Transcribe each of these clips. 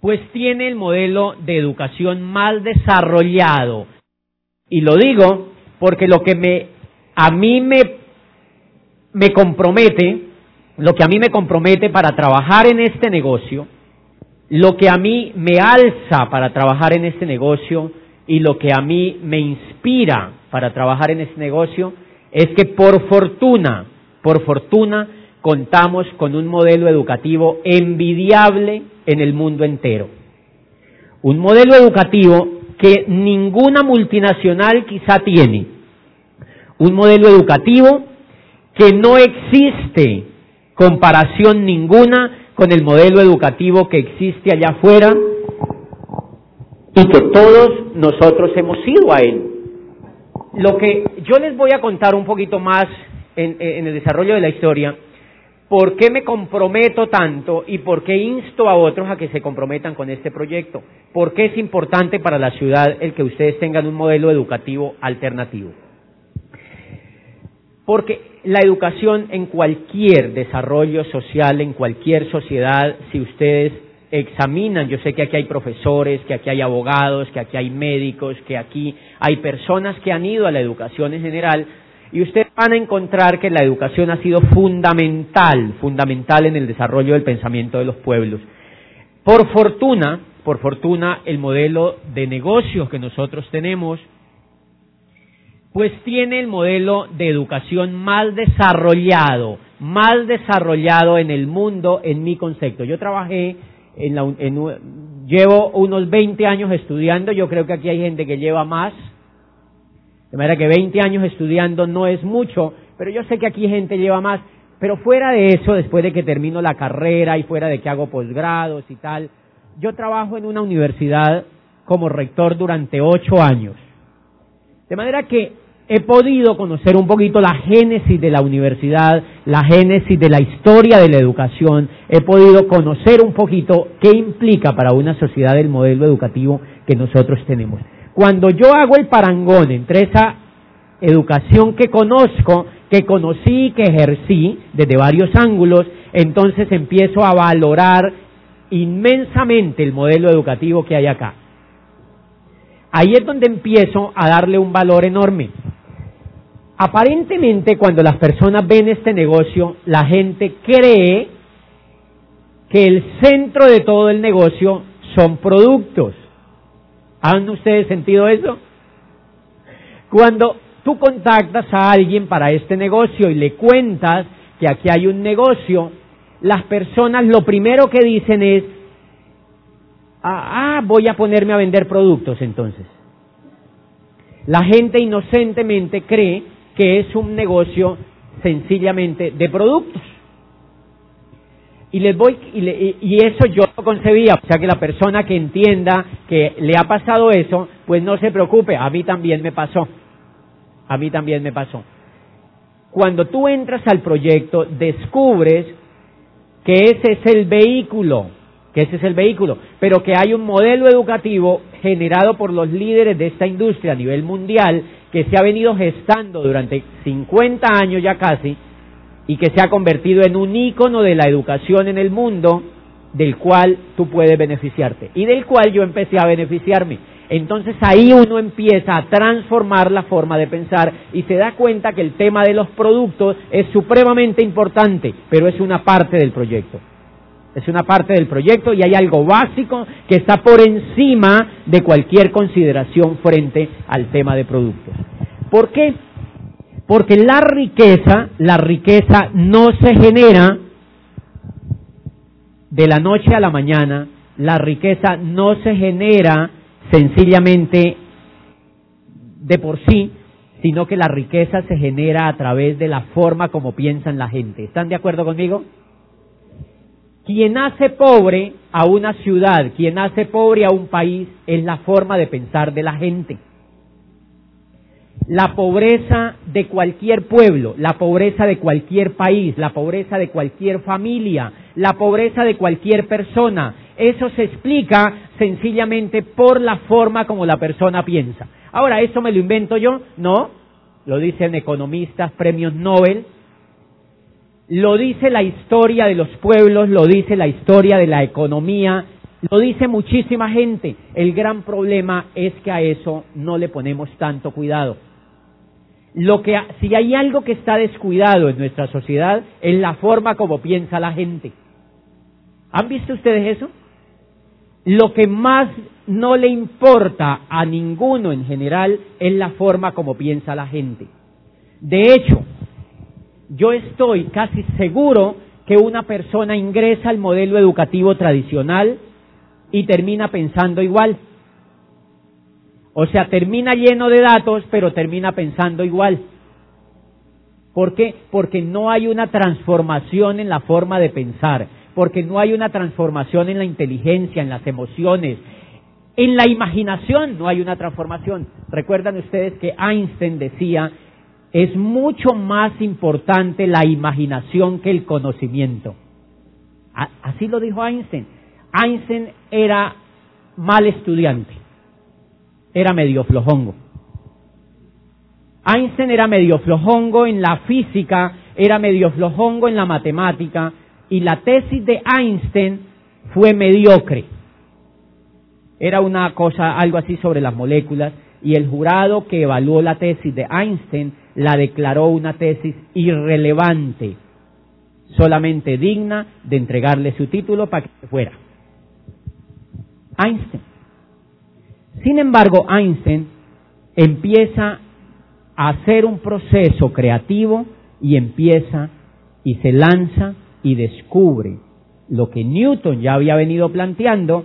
pues tiene el modelo de educación más desarrollado. Y lo digo porque lo que me, a mí me, me compromete, lo que a mí me compromete para trabajar en este negocio, lo que a mí me alza para trabajar en este negocio y lo que a mí me inspira para trabajar en este negocio es que por fortuna, por fortuna, contamos con un modelo educativo envidiable en el mundo entero. Un modelo educativo que ninguna multinacional quizá tiene. Un modelo educativo que no existe comparación ninguna con el modelo educativo que existe allá afuera y que todos nosotros hemos ido a él. Lo que yo les voy a contar un poquito más en, en el desarrollo de la historia ¿Por qué me comprometo tanto y por qué insto a otros a que se comprometan con este proyecto? ¿Por qué es importante para la ciudad el que ustedes tengan un modelo educativo alternativo? Porque la educación en cualquier desarrollo social, en cualquier sociedad, si ustedes examinan, yo sé que aquí hay profesores, que aquí hay abogados, que aquí hay médicos, que aquí hay personas que han ido a la educación en general, y ustedes van a encontrar que la educación ha sido fundamental, fundamental en el desarrollo del pensamiento de los pueblos. Por fortuna, por fortuna, el modelo de negocios que nosotros tenemos, pues tiene el modelo de educación más desarrollado, más desarrollado en el mundo en mi concepto. Yo trabajé en la, en, llevo unos 20 años estudiando, yo creo que aquí hay gente que lleva más, de manera que 20 años estudiando no es mucho, pero yo sé que aquí gente lleva más. Pero fuera de eso, después de que termino la carrera y fuera de que hago posgrados y tal, yo trabajo en una universidad como rector durante ocho años. De manera que he podido conocer un poquito la génesis de la universidad, la génesis de la historia de la educación, he podido conocer un poquito qué implica para una sociedad el modelo educativo que nosotros tenemos. Cuando yo hago el parangón entre esa educación que conozco, que conocí y que ejercí desde varios ángulos, entonces empiezo a valorar inmensamente el modelo educativo que hay acá. Ahí es donde empiezo a darle un valor enorme. Aparentemente cuando las personas ven este negocio, la gente cree que el centro de todo el negocio son productos. ¿Han ustedes sentido eso? Cuando tú contactas a alguien para este negocio y le cuentas que aquí hay un negocio, las personas lo primero que dicen es, ah, ah, voy a ponerme a vender productos entonces. La gente inocentemente cree que es un negocio sencillamente de productos. Y les voy y, eso yo lo concebía, o sea que la persona que entienda que le ha pasado eso, pues no se preocupe, a mí también me pasó. A mí también me pasó. Cuando tú entras al proyecto, descubres que ese es el vehículo, que ese es el vehículo, pero que hay un modelo educativo generado por los líderes de esta industria a nivel mundial que se ha venido gestando durante 50 años ya casi y que se ha convertido en un ícono de la educación en el mundo del cual tú puedes beneficiarte y del cual yo empecé a beneficiarme. Entonces ahí uno empieza a transformar la forma de pensar y se da cuenta que el tema de los productos es supremamente importante, pero es una parte del proyecto. Es una parte del proyecto y hay algo básico que está por encima de cualquier consideración frente al tema de productos. ¿Por qué? Porque la riqueza, la riqueza no se genera de la noche a la mañana, la riqueza no se genera sencillamente de por sí, sino que la riqueza se genera a través de la forma como piensan la gente. ¿Están de acuerdo conmigo? Quien hace pobre a una ciudad, quien hace pobre a un país, es la forma de pensar de la gente la pobreza de cualquier pueblo, la pobreza de cualquier país, la pobreza de cualquier familia, la pobreza de cualquier persona. Eso se explica sencillamente por la forma como la persona piensa. Ahora, ¿eso me lo invento yo? No, lo dicen economistas, premios Nobel, lo dice la historia de los pueblos, lo dice la historia de la economía lo dice muchísima gente. El gran problema es que a eso no le ponemos tanto cuidado. Lo que, si hay algo que está descuidado en nuestra sociedad, es la forma como piensa la gente. ¿Han visto ustedes eso? Lo que más no le importa a ninguno en general es la forma como piensa la gente. De hecho, yo estoy casi seguro que una persona ingresa al modelo educativo tradicional y termina pensando igual. O sea, termina lleno de datos, pero termina pensando igual. ¿Por qué? Porque no hay una transformación en la forma de pensar, porque no hay una transformación en la inteligencia, en las emociones, en la imaginación no hay una transformación. Recuerdan ustedes que Einstein decía, es mucho más importante la imaginación que el conocimiento. Así lo dijo Einstein. Einstein era mal estudiante, era medio flojongo. Einstein era medio flojongo en la física, era medio flojongo en la matemática, y la tesis de Einstein fue mediocre. Era una cosa, algo así sobre las moléculas, y el jurado que evaluó la tesis de Einstein la declaró una tesis irrelevante, solamente digna de entregarle su título para que fuera. Einstein. Sin embargo, Einstein empieza a hacer un proceso creativo y empieza y se lanza y descubre lo que Newton ya había venido planteando,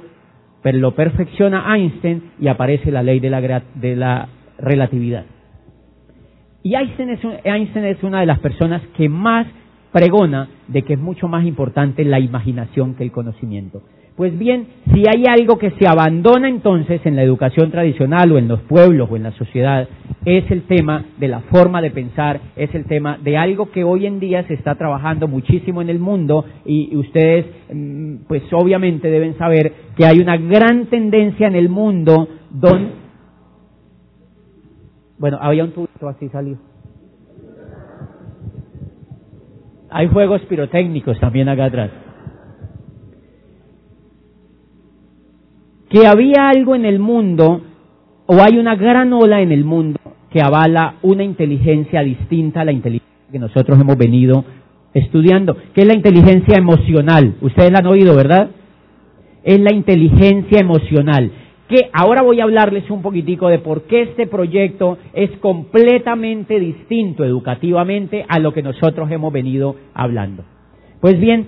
pero lo perfecciona Einstein y aparece la ley de la, de la relatividad. Y Einstein es, Einstein es una de las personas que más pregona de que es mucho más importante la imaginación que el conocimiento. Pues bien, si hay algo que se abandona entonces en la educación tradicional o en los pueblos o en la sociedad, es el tema de la forma de pensar, es el tema de algo que hoy en día se está trabajando muchísimo en el mundo y ustedes mm, pues obviamente deben saber que hay una gran tendencia en el mundo donde... Bueno, había un tubito así salió. Hay juegos pirotécnicos también acá atrás. Que había algo en el mundo, o hay una gran ola en el mundo que avala una inteligencia distinta a la inteligencia que nosotros hemos venido estudiando, que es la inteligencia emocional. Ustedes la han oído, ¿verdad? Es la inteligencia emocional. Que ahora voy a hablarles un poquitico de por qué este proyecto es completamente distinto educativamente a lo que nosotros hemos venido hablando. Pues bien,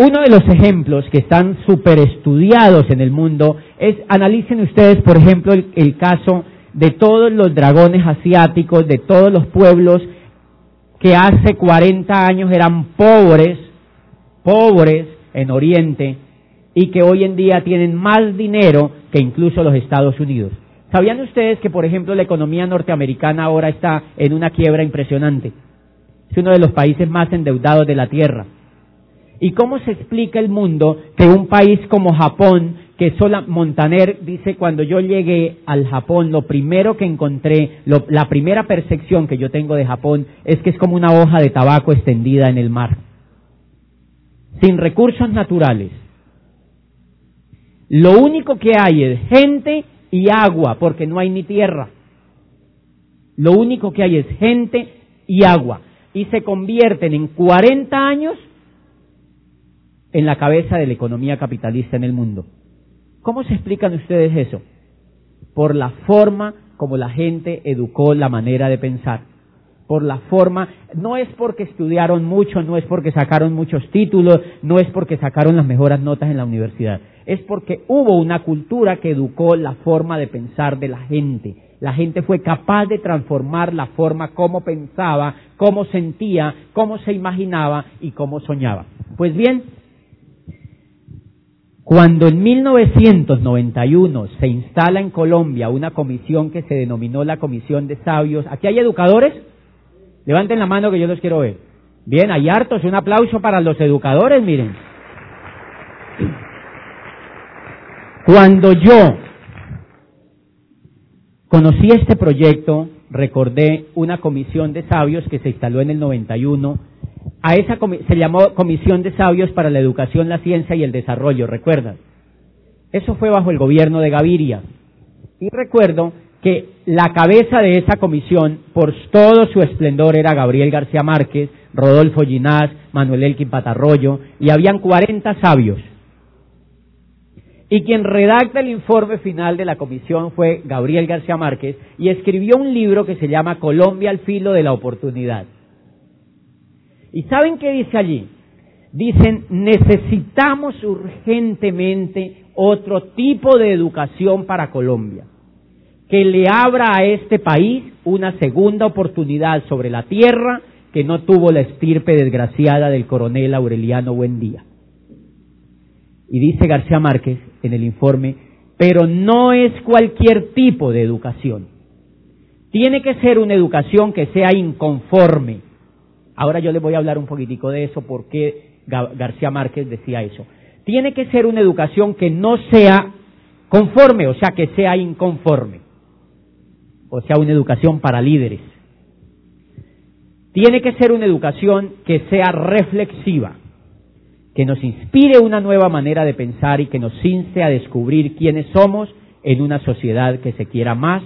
uno de los ejemplos que están súper estudiados en el mundo es, analicen ustedes, por ejemplo, el, caso de todos los dragones asiáticos, de todos los pueblos que hace 40 años eran pobres, pobres en Oriente, y que hoy en día tienen más dinero que incluso los Estados Unidos. ¿Sabían ustedes que, por ejemplo, la economía norteamericana ahora está en una quiebra impresionante? Es uno de los países más endeudados de la Tierra. ¿Y cómo se explica el mundo que un país como Japón, que sola Montaner dice cuando yo llegué al Japón, lo primero que encontré, la primera percepción que yo tengo de Japón es que es como una hoja de tabaco extendida en el mar, sin recursos naturales. Lo único que hay es gente y agua, porque no hay ni tierra. Lo único que hay es gente y agua. Y se convierten en 40 años en la cabeza de la economía capitalista en el mundo. ¿Cómo se explican ustedes eso? Por la forma como la gente educó la manera de pensar. Por la forma, no es porque estudiaron mucho, no es porque sacaron muchos títulos, no es porque sacaron las mejores notas en la universidad. Es porque hubo una cultura que educó la forma de pensar de la gente. La gente fue capaz de transformar la forma como pensaba, cómo sentía, cómo se imaginaba y cómo soñaba. Pues bien, cuando en 1991 se instala en Colombia una comisión que se denominó la Comisión de Sabios, ¿aquí hay educadores? Levanten la mano que yo los quiero ver. Bien, hay hartos, un aplauso para los educadores, miren. Cuando yo conocí este proyecto, recordé una comisión de sabios que se instaló en el 91 a esa se llamó Comisión de Sabios para la Educación, la Ciencia y el Desarrollo, ¿recuerdan? Eso fue bajo el gobierno de Gaviria. Y recuerdo que la cabeza de esa comisión, por todo su esplendor, era Gabriel García Márquez, Rodolfo Ginás, Manuel Elkin Patarroyo, y habían 40 sabios. Y quien redacta el informe final de la comisión fue Gabriel García Márquez y escribió un libro que se llama Colombia al filo de la oportunidad. ¿Y saben qué dice allí? Dicen, necesitamos urgentemente otro tipo de educación para Colombia, que le abra a este país una segunda oportunidad sobre la tierra que no tuvo la estirpe desgraciada del coronel Aureliano Buendía. Y dice García Márquez en el informe, pero no es cualquier tipo de educación. Tiene que ser una educación que sea inconforme. Ahora yo les voy a hablar un poquitico de eso, porque García Márquez decía eso. Tiene que ser una educación que no sea conforme, o sea, que sea inconforme. O sea, una educación para líderes. Tiene que ser una educación que sea reflexiva que nos inspire una nueva manera de pensar y que nos inste a descubrir quiénes somos en una sociedad que se quiera más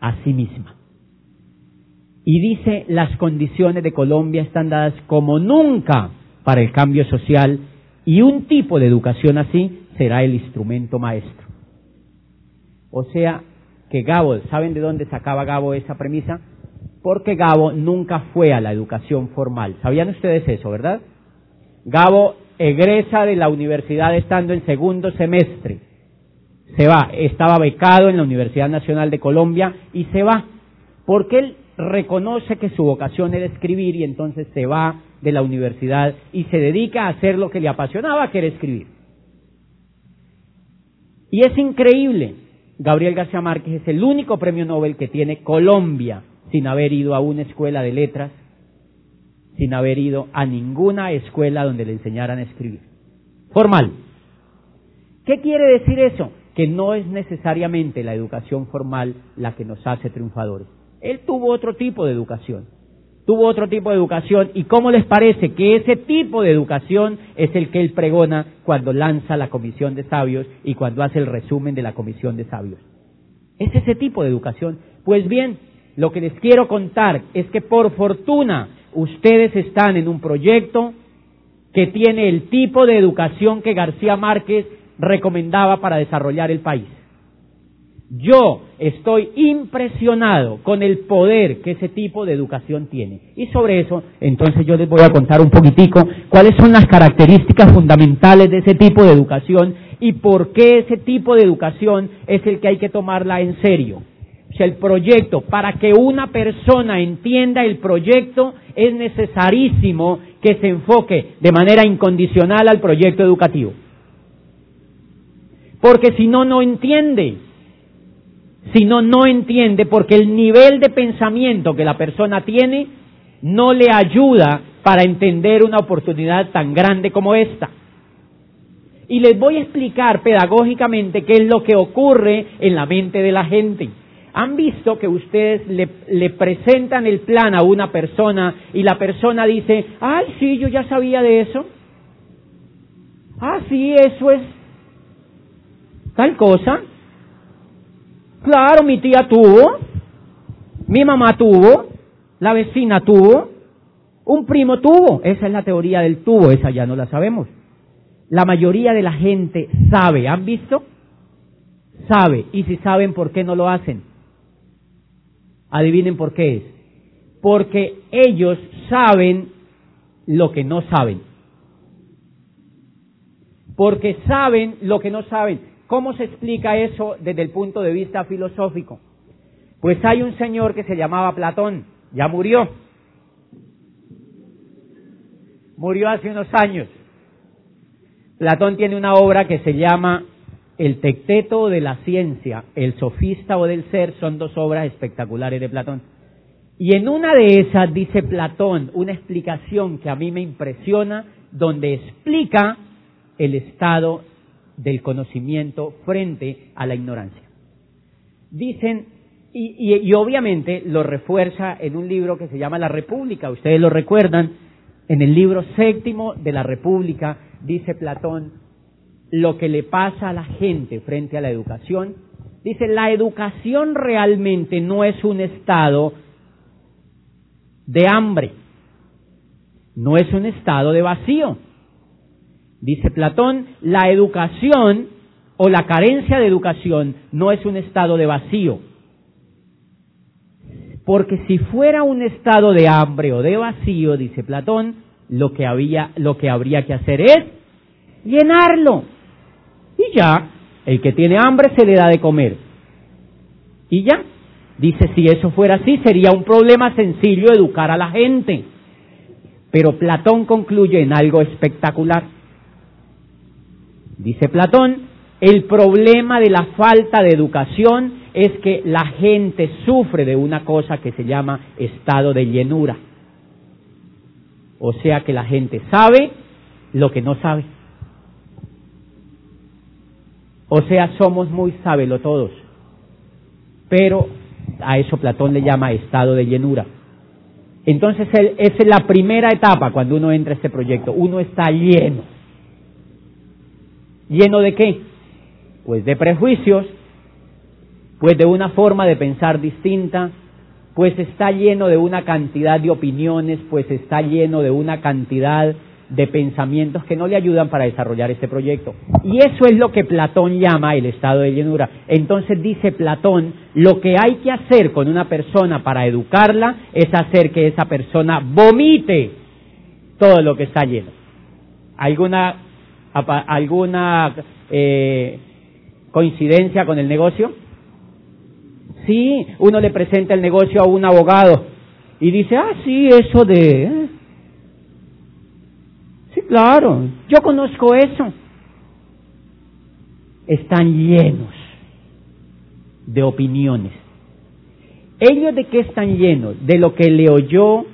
a sí misma. Y dice, las condiciones de Colombia están dadas como nunca para el cambio social y un tipo de educación así será el instrumento maestro. O sea, que Gabo, ¿saben de dónde sacaba Gabo esa premisa? Porque Gabo nunca fue a la educación formal. ¿Sabían ustedes eso, verdad? Gabo egresa de la universidad estando en segundo semestre. Se va, estaba becado en la Universidad Nacional de Colombia y se va, porque él reconoce que su vocación era escribir y entonces se va de la universidad y se dedica a hacer lo que le apasionaba, que era escribir. Y es increíble, Gabriel García Márquez es el único premio Nobel que tiene Colombia sin haber ido a una escuela de letras sin haber ido a ninguna escuela donde le enseñaran a escribir. Formal. ¿Qué quiere decir eso? Que no es necesariamente la educación formal la que nos hace triunfadores. Él tuvo otro tipo de educación. Tuvo otro tipo de educación. ¿Y cómo les parece que ese tipo de educación es el que él pregona cuando lanza la comisión de sabios y cuando hace el resumen de la comisión de sabios? Es ese tipo de educación. Pues bien, lo que les quiero contar es que por fortuna ustedes están en un proyecto que tiene el tipo de educación que García Márquez recomendaba para desarrollar el país. Yo estoy impresionado con el poder que ese tipo de educación tiene. Y sobre eso, entonces yo les voy a contar un poquitico cuáles son las características fundamentales de ese tipo de educación y por qué ese tipo de educación es el que hay que tomarla en serio el proyecto, para que una persona entienda el proyecto, es necesarísimo que se enfoque de manera incondicional al proyecto educativo. Porque si no, no entiende. Si no, no entiende porque el nivel de pensamiento que la persona tiene no le ayuda para entender una oportunidad tan grande como esta. Y les voy a explicar pedagógicamente qué es lo que ocurre en la mente de la gente. ¿Han visto que ustedes le, presentan el plan a una persona y la persona dice, ay, sí, yo ya sabía de eso? Ah, sí, eso es tal cosa. Claro, mi tía tuvo, mi mamá tuvo, la vecina tuvo, un primo tuvo. Esa es la teoría del tubo, esa ya no la sabemos. La mayoría de la gente sabe, ¿han visto? Sabe, y si saben, ¿por qué no lo hacen? Adivinen por qué es. Porque ellos saben lo que no saben. Porque saben lo que no saben. ¿Cómo se explica eso desde el punto de vista filosófico? Pues hay un señor que se llamaba Platón, ya murió. Murió hace unos años. Platón tiene una obra que se llama el Tecteto de la Ciencia, El Sofista o del Ser son dos obras espectaculares de Platón. Y en una de esas dice Platón una explicación que a mí me impresiona, donde explica el estado del conocimiento frente a la ignorancia. Dicen, y, obviamente lo refuerza en un libro que se llama La República, ustedes lo recuerdan, en el libro séptimo de la República dice Platón, lo que le pasa a la gente frente a la educación, dice, la educación realmente no es un estado de hambre, no es un estado de vacío. Dice Platón, la educación o la carencia de educación no es un estado de vacío. Porque si fuera un estado de hambre o de vacío, dice Platón, lo que, había, lo que habría que hacer es llenarlo. Y ya, el que tiene hambre se le da de comer. Y ya, dice, si eso fuera así, sería un problema sencillo educar a la gente. Pero Platón concluye en algo espectacular. Dice Platón, el problema de la falta de educación es que la gente sufre de una cosa que se llama estado de llenura. O sea que la gente sabe lo que no sabe. O sea, somos muy sábelo todos. Pero a eso Platón le llama estado de llenura. Entonces, esa es la primera etapa cuando uno entra a este proyecto. Uno está lleno. ¿Lleno de qué? Pues de prejuicios, pues de una forma de pensar distinta, pues está lleno de una cantidad de opiniones, pues está lleno de una cantidad de pensamientos que no le ayudan para desarrollar este proyecto. Y eso es lo que Platón llama el estado de llenura. Entonces dice Platón, lo que hay que hacer con una persona para educarla es hacer que esa persona vomite todo lo que está lleno. ¿Alguna, alguna eh, coincidencia con el negocio? Sí, uno le presenta el negocio a un abogado y dice, ah, sí, eso de... ¿eh? Sí, claro, yo conozco eso. Están llenos de opiniones. ¿Ellos de qué están llenos? De lo que le oyó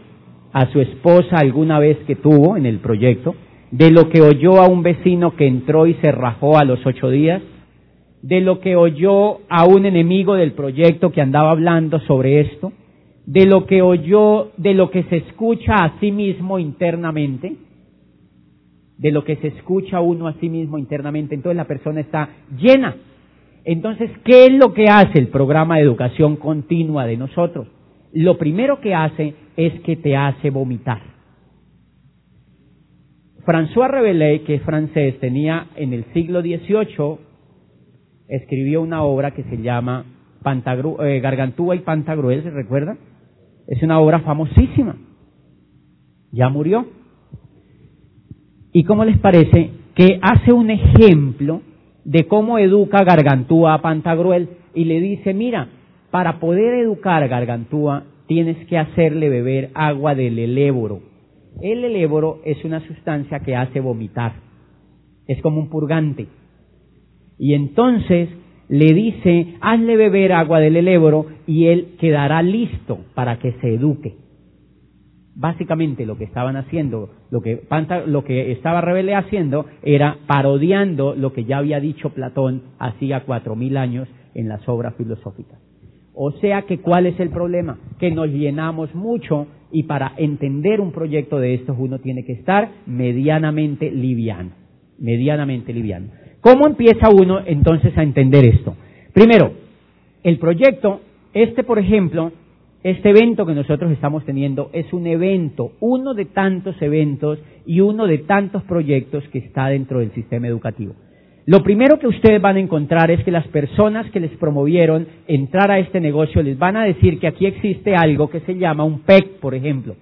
a su esposa alguna vez que tuvo en el proyecto, de lo que oyó a un vecino que entró y se rajó a los ocho días, de lo que oyó a un enemigo del proyecto que andaba hablando sobre esto, de lo que oyó, de lo que se escucha a sí mismo internamente, de lo que se escucha uno a sí mismo internamente, entonces la persona está llena. Entonces, ¿qué es lo que hace el programa de educación continua de nosotros? Lo primero que hace es que te hace vomitar. François Rabelais, que es francés, tenía en el siglo XVIII escribió una obra que se llama eh, Gargantúa y Pantagruel, ¿se recuerda? Es una obra famosísima. Ya murió. ¿Y cómo les parece que hace un ejemplo de cómo educa Gargantúa a Pantagruel y le dice, mira, para poder educar a Gargantúa tienes que hacerle beber agua del eléboro. El eléboro es una sustancia que hace vomitar. Es como un purgante. Y entonces le dice, hazle beber agua del eléboro y él quedará listo para que se eduque. Básicamente lo que estaban haciendo, lo que, lo que estaba Rebele haciendo era parodiando lo que ya había dicho Platón hacía cuatro mil años en las obras filosóficas. O sea que, ¿cuál es el problema? Que nos llenamos mucho y para entender un proyecto de estos uno tiene que estar medianamente liviano, medianamente liviano. ¿Cómo empieza uno entonces a entender esto? Primero, el proyecto, este por ejemplo, este evento que nosotros estamos teniendo es un evento, uno de tantos eventos y uno de tantos proyectos que está dentro del sistema educativo. Lo primero que ustedes van a encontrar es que las personas que les promovieron entrar a este negocio les van a decir que aquí existe algo que se llama un PEC, por ejemplo.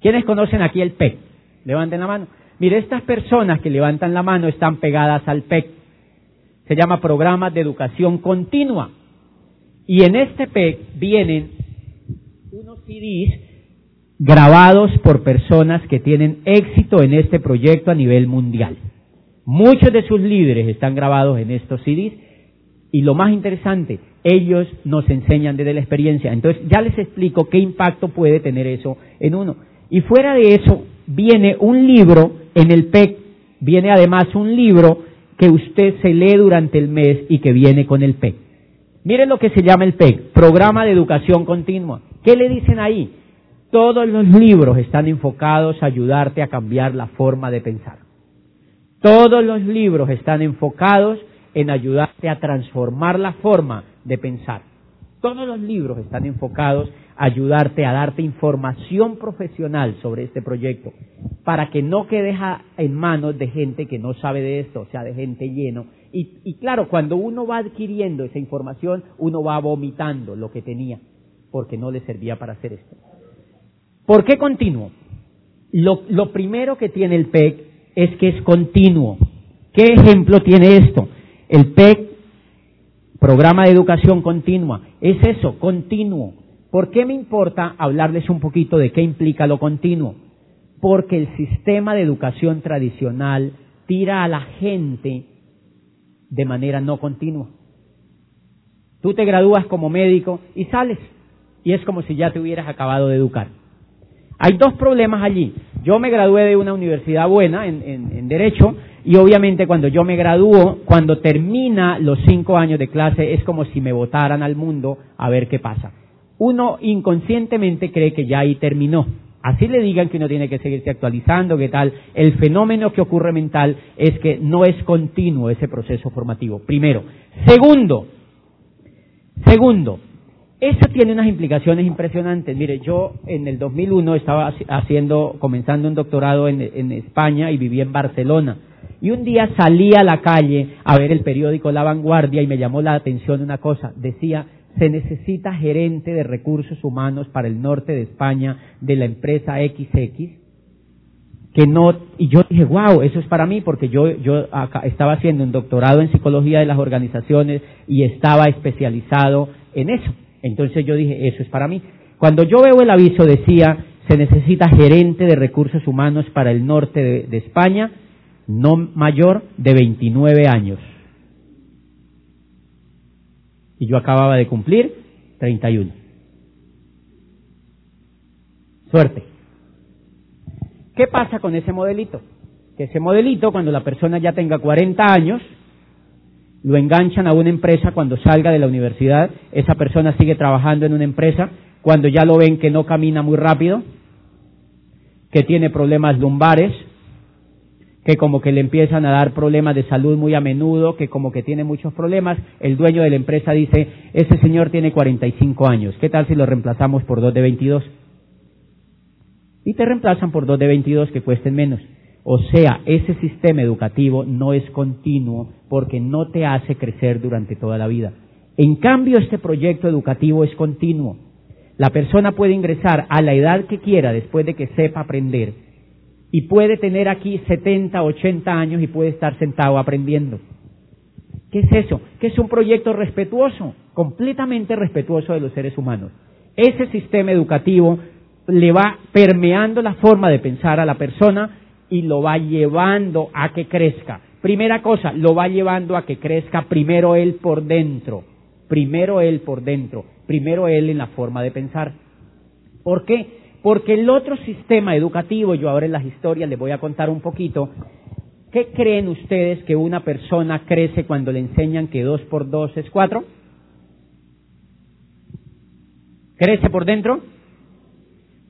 ¿Quiénes conocen aquí el PEC? Levanten la mano. Mire, estas personas que levantan la mano están pegadas al PEC. Se llama Programa de Educación Continua. Y en este PEC vienen unos CDs grabados por personas que tienen éxito en este proyecto a nivel mundial. Muchos de sus líderes están grabados en estos CDs y lo más interesante, ellos nos enseñan desde la experiencia. Entonces ya les explico qué impacto puede tener eso en uno. Y fuera de eso, viene un libro en el PEC, viene además un libro que usted se lee durante el mes y que viene con el PEC. Miren lo que se llama el PEC, Programa de Educación Continua. ¿Qué le dicen ahí? Todos los libros están enfocados a ayudarte a cambiar la forma de pensar. Todos los libros están enfocados en ayudarte a transformar la forma de pensar. Todos los libros están enfocados a ayudarte a darte información profesional sobre este proyecto, para que no quedes en manos de gente que no sabe de esto, o sea, de gente lleno. Y, y claro, cuando uno va adquiriendo esa información, uno va vomitando lo que tenía, porque no le servía para hacer esto. ¿Por qué continuo? Lo, lo primero que tiene el PEC es que es continuo. ¿Qué ejemplo tiene esto? El PEC, Programa de Educación Continua, es eso, continuo. ¿Por qué me importa hablarles un poquito de qué implica lo continuo? Porque el sistema de educación tradicional tira a la gente de manera no continua. Tú te gradúas como médico y sales, y es como si ya te hubieras acabado de educar. Hay dos problemas allí. Yo me gradué de una universidad buena en, en, Derecho y obviamente cuando yo me gradúo, cuando termina los cinco años de clase, es como si me votaran al mundo a ver qué pasa. Uno inconscientemente cree que ya ahí terminó. Así le digan que uno tiene que seguirse actualizando, qué tal. El fenómeno que ocurre mental es que no es continuo ese proceso formativo. Primero. Segundo, segundo, eso tiene unas implicaciones impresionantes. Mire, yo en el 2001 estaba haciendo, comenzando un doctorado en, en, España y vivía en Barcelona. Y un día salí a la calle a ver el periódico La Vanguardia y me llamó la atención una cosa. Decía, se necesita gerente de recursos humanos para el norte de España de la empresa XX. Que no, y yo dije, wow, eso es para mí porque yo, yo estaba haciendo un doctorado en psicología de las organizaciones y estaba especializado en eso. Entonces yo dije, eso es para mí. Cuando yo veo el aviso decía, se necesita gerente de recursos humanos para el norte de, España, no mayor de 29 años. Y yo acababa de cumplir 31. Suerte. ¿Qué pasa con ese modelito? Que ese modelito, cuando la persona ya tenga 40 años, lo enganchan a una empresa cuando salga de la universidad, esa persona sigue trabajando en una empresa, cuando ya lo ven que no camina muy rápido, que tiene problemas lumbares, que como que le empiezan a dar problemas de salud muy a menudo, que como que tiene muchos problemas, el dueño de la empresa dice, ese señor tiene 45 años, ¿qué tal si lo reemplazamos por dos de 22? Y te reemplazan por dos de 22 que cuesten menos. O sea, ese sistema educativo no es continuo porque no te hace crecer durante toda la vida. En cambio, este proyecto educativo es continuo. La persona puede ingresar a la edad que quiera después de que sepa aprender y puede tener aquí 70, 80 años y puede estar sentado aprendiendo. ¿Qué es eso? Que es un proyecto respetuoso, completamente respetuoso de los seres humanos. Ese sistema educativo le va permeando la forma de pensar a la persona y lo va llevando a que crezca. Primera cosa, lo va llevando a que crezca primero él por dentro, primero él por dentro, primero él en la forma de pensar. ¿Por qué? Porque el otro sistema educativo, yo ahora en las historias les voy a contar un poquito, ¿qué creen ustedes que una persona crece cuando le enseñan que dos por dos es cuatro? ¿Crece por dentro?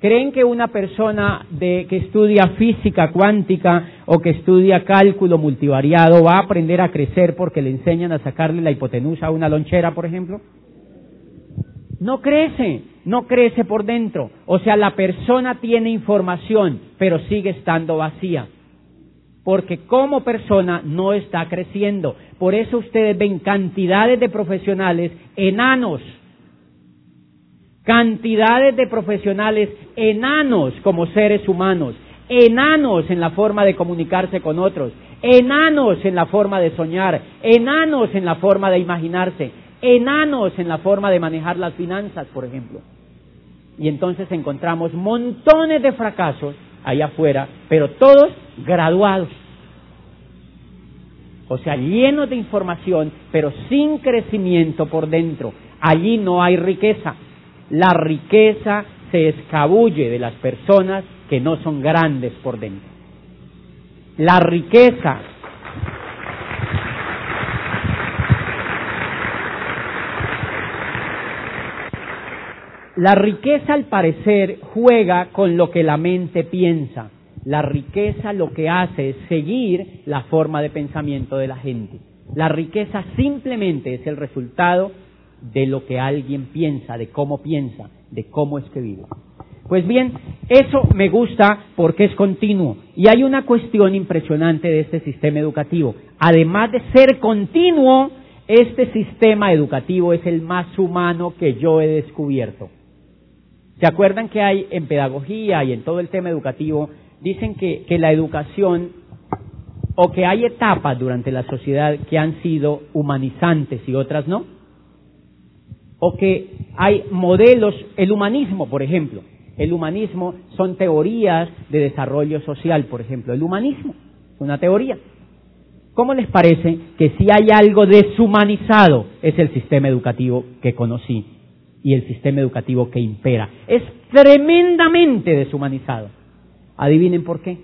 ¿Creen que una persona de, que estudia física cuántica o que estudia cálculo multivariado va a aprender a crecer porque le enseñan a sacarle la hipotenusa a una lonchera, por ejemplo? No crece, no crece por dentro. O sea, la persona tiene información, pero sigue estando vacía. Porque como persona no está creciendo. Por eso ustedes ven cantidades de profesionales enanos cantidades de profesionales enanos como seres humanos, enanos en la forma de comunicarse con otros, enanos en la forma de soñar, enanos en la forma de imaginarse, enanos en la forma de manejar las finanzas, por ejemplo. Y entonces encontramos montones de fracasos allá afuera, pero todos graduados. O sea, llenos de información, pero sin crecimiento por dentro. Allí no hay riqueza. La riqueza se escabulle de las personas que no son grandes por dentro. La riqueza La riqueza al parecer juega con lo que la mente piensa. La riqueza lo que hace es seguir la forma de pensamiento de la gente. La riqueza simplemente es el resultado de lo que alguien piensa, de cómo piensa, de cómo es que vive. Pues bien, eso me gusta porque es continuo. Y hay una cuestión impresionante de este sistema educativo. Además de ser continuo, este sistema educativo es el más humano que yo he descubierto. ¿Se acuerdan que hay en pedagogía y en todo el tema educativo? Dicen que, que la educación o que hay etapas durante la sociedad que han sido humanizantes y otras no. O que hay modelos, el humanismo, por ejemplo. El humanismo son teorías de desarrollo social, por ejemplo. El humanismo es una teoría. ¿Cómo les parece que si hay algo deshumanizado es el sistema educativo que conocí y el sistema educativo que impera? Es tremendamente deshumanizado. Adivinen por qué.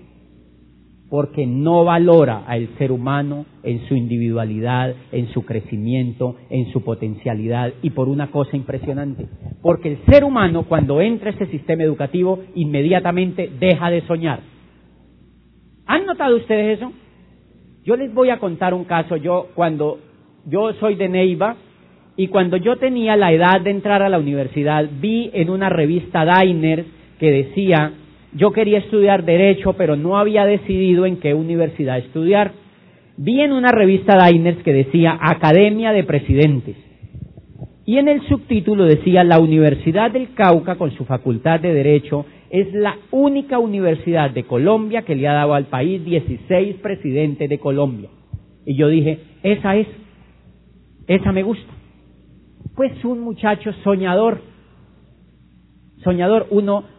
Porque no valora al ser humano en su individualidad, en su crecimiento, en su potencialidad y por una cosa impresionante. Porque el ser humano cuando entra a ese sistema educativo inmediatamente deja de soñar. ¿Han notado ustedes eso? Yo les voy a contar un caso. Yo, cuando yo soy de Neiva y cuando yo tenía la edad de entrar a la universidad, vi en una revista Diner que decía, yo quería estudiar Derecho, pero no había decidido en qué universidad estudiar. Vi en una revista Diners que decía Academia de Presidentes. Y en el subtítulo decía la Universidad del Cauca, con su facultad de Derecho, es la única universidad de Colombia que le ha dado al país 16 presidentes de Colombia. Y yo dije, esa es, esa me gusta. Pues un muchacho soñador, soñador, uno,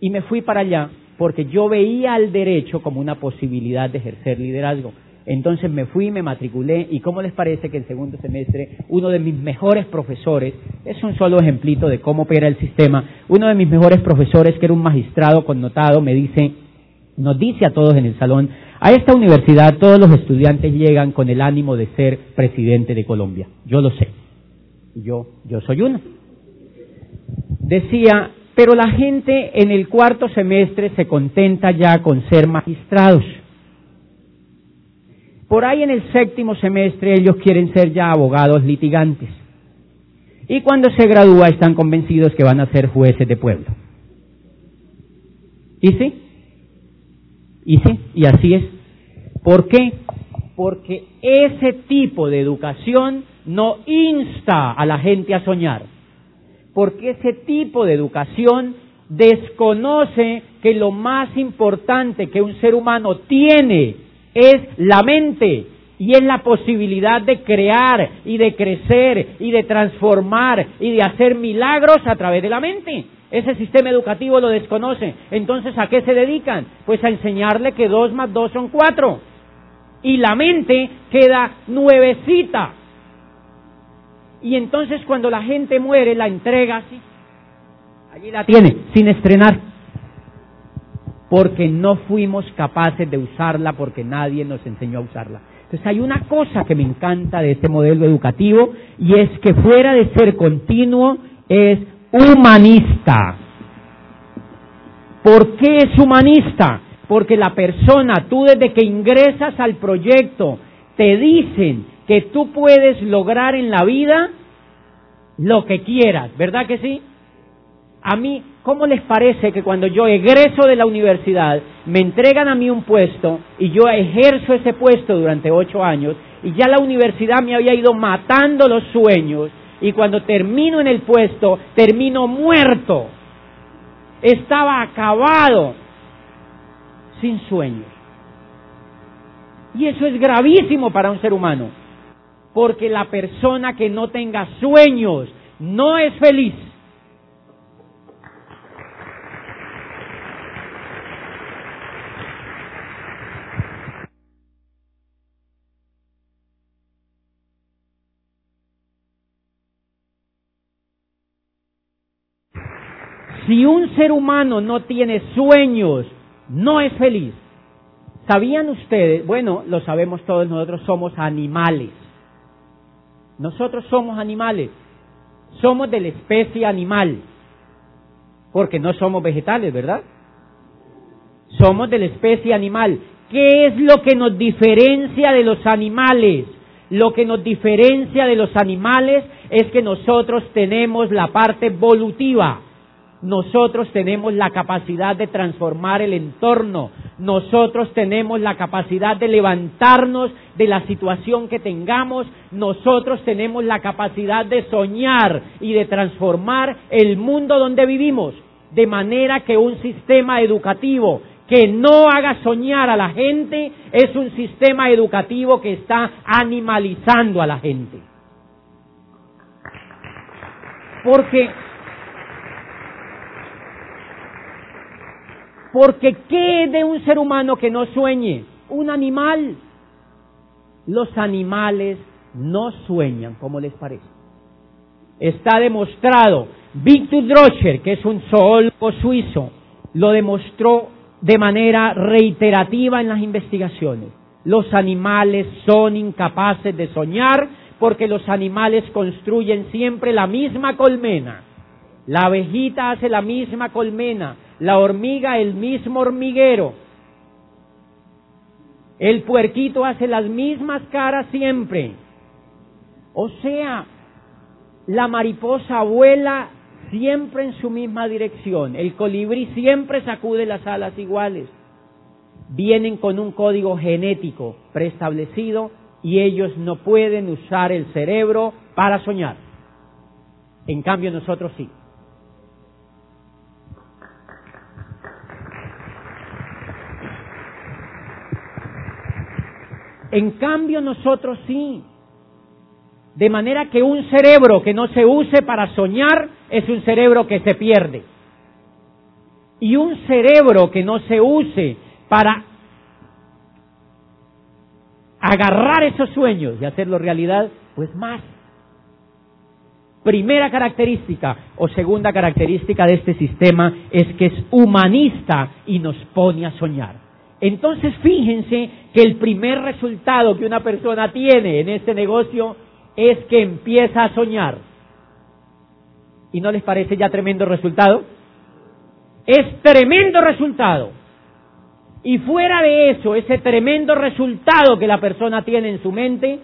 y me fui para allá porque yo veía al derecho como una posibilidad de ejercer liderazgo. Entonces me fui, me matriculé y ¿cómo les parece que el segundo semestre uno de mis mejores profesores, es un solo ejemplito de cómo opera el sistema, uno de mis mejores profesores que era un magistrado connotado me dice, nos dice a todos en el salón, a esta universidad todos los estudiantes llegan con el ánimo de ser presidente de Colombia. Yo lo sé. Yo, yo soy uno. Decía, pero la gente en el cuarto semestre se contenta ya con ser magistrados. Por ahí en el séptimo semestre ellos quieren ser ya abogados litigantes. Y cuando se gradúa están convencidos que van a ser jueces de pueblo. ¿Y sí? ¿Y sí? Y así es. ¿Por qué? Porque ese tipo de educación no insta a la gente a soñar. Porque ese tipo de educación desconoce que lo más importante que un ser humano tiene es la mente y es la posibilidad de crear y de crecer y de transformar y de hacer milagros a través de la mente. Ese sistema educativo lo desconoce. Entonces, ¿a qué se dedican? Pues a enseñarle que dos más dos son cuatro. Y la mente queda nuevecita. Y entonces cuando la gente muere, la entrega así. Allí la tiene, sin estrenar porque no fuimos capaces de usarla, porque nadie nos enseñó a usarla. Entonces hay una cosa que me encanta de este modelo educativo y es que fuera de ser continuo es humanista. ¿Por qué es humanista? Porque la persona, tú desde que ingresas al proyecto, te dicen que tú puedes lograr en la vida lo que quieras, ¿verdad que sí? A mí ¿Cómo les parece que cuando yo egreso de la universidad me entregan a mí un puesto y yo ejerzo ese puesto durante ocho años y ya la universidad me había ido matando los sueños y cuando termino en el puesto termino muerto? Estaba acabado sin sueños. Y eso es gravísimo para un ser humano, porque la persona que no tenga sueños no es feliz. Si un ser humano no tiene sueños, no es feliz. ¿Sabían ustedes? Bueno, lo sabemos todos, nosotros somos animales. Nosotros somos animales. Somos de la especie animal. Porque no somos vegetales, ¿verdad? Somos de la especie animal. ¿Qué es lo que nos diferencia de los animales? Lo que nos diferencia de los animales es que nosotros tenemos la parte evolutiva. Nosotros tenemos la capacidad de transformar el entorno. Nosotros tenemos la capacidad de levantarnos de la situación que tengamos. Nosotros tenemos la capacidad de soñar y de transformar el mundo donde vivimos. De manera que un sistema educativo que no haga soñar a la gente es un sistema educativo que está animalizando a la gente. Porque, porque ¿qué de un ser humano que no sueñe? Un animal. Los animales no sueñan, ¿cómo les parece? Está demostrado. Victor Droscher, que es un zoólogo suizo, lo demostró de manera reiterativa en las investigaciones. Los animales son incapaces de soñar porque los animales construyen siempre la misma colmena. La abejita hace la misma colmena, la hormiga el mismo hormiguero. El puerquito hace las mismas caras siempre. O sea, la mariposa vuela siempre en su misma dirección. El colibrí siempre sacude las alas iguales. Vienen con un código genético preestablecido y ellos no pueden usar el cerebro para soñar. En cambio nosotros sí. En cambio nosotros sí. De manera que un cerebro que no se use para soñar es un cerebro que se pierde. Y un cerebro que no se use para agarrar esos sueños y hacerlo realidad, pues más. Primera característica o segunda característica de este sistema es que es humanista y nos pone a soñar. Entonces fíjense que el primer resultado que una persona tiene en este negocio es que empieza a soñar. ¿Y no les parece ya tremendo resultado? Es tremendo resultado. Y fuera de eso, ese tremendo resultado que la persona tiene en su mente,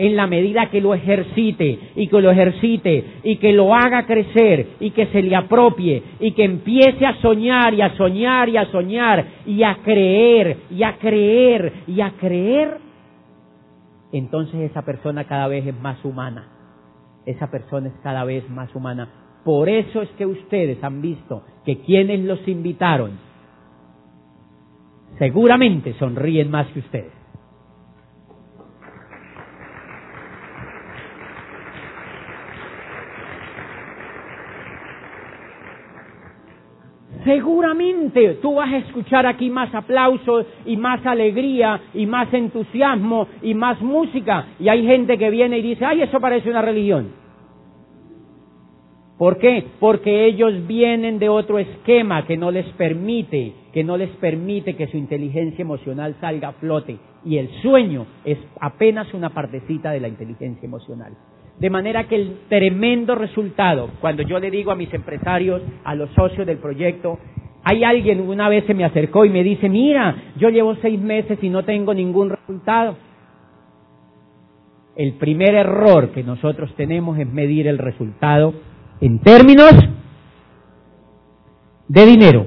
en la medida que lo ejercite y que lo ejercite y que lo haga crecer y que se le apropie y que empiece a soñar y a soñar y a soñar y a creer y a creer y a creer, entonces esa persona cada vez es más humana. Esa persona es cada vez más humana. Por eso es que ustedes han visto que quienes los invitaron seguramente sonríen más que ustedes. Seguramente tú vas a escuchar aquí más aplausos y más alegría y más entusiasmo y más música. Y hay gente que viene y dice, ay, eso parece una religión. ¿Por qué? Porque ellos vienen de otro esquema que no les permite, que no les permite que su inteligencia emocional salga a flote. Y el sueño es apenas una partecita de la inteligencia emocional. De manera que el tremendo resultado, cuando yo le digo a mis empresarios, a los socios del proyecto, hay alguien una vez se me acercó y me dice, mira, yo llevo seis meses y no tengo ningún resultado. El primer error que nosotros tenemos es medir el resultado en términos de dinero.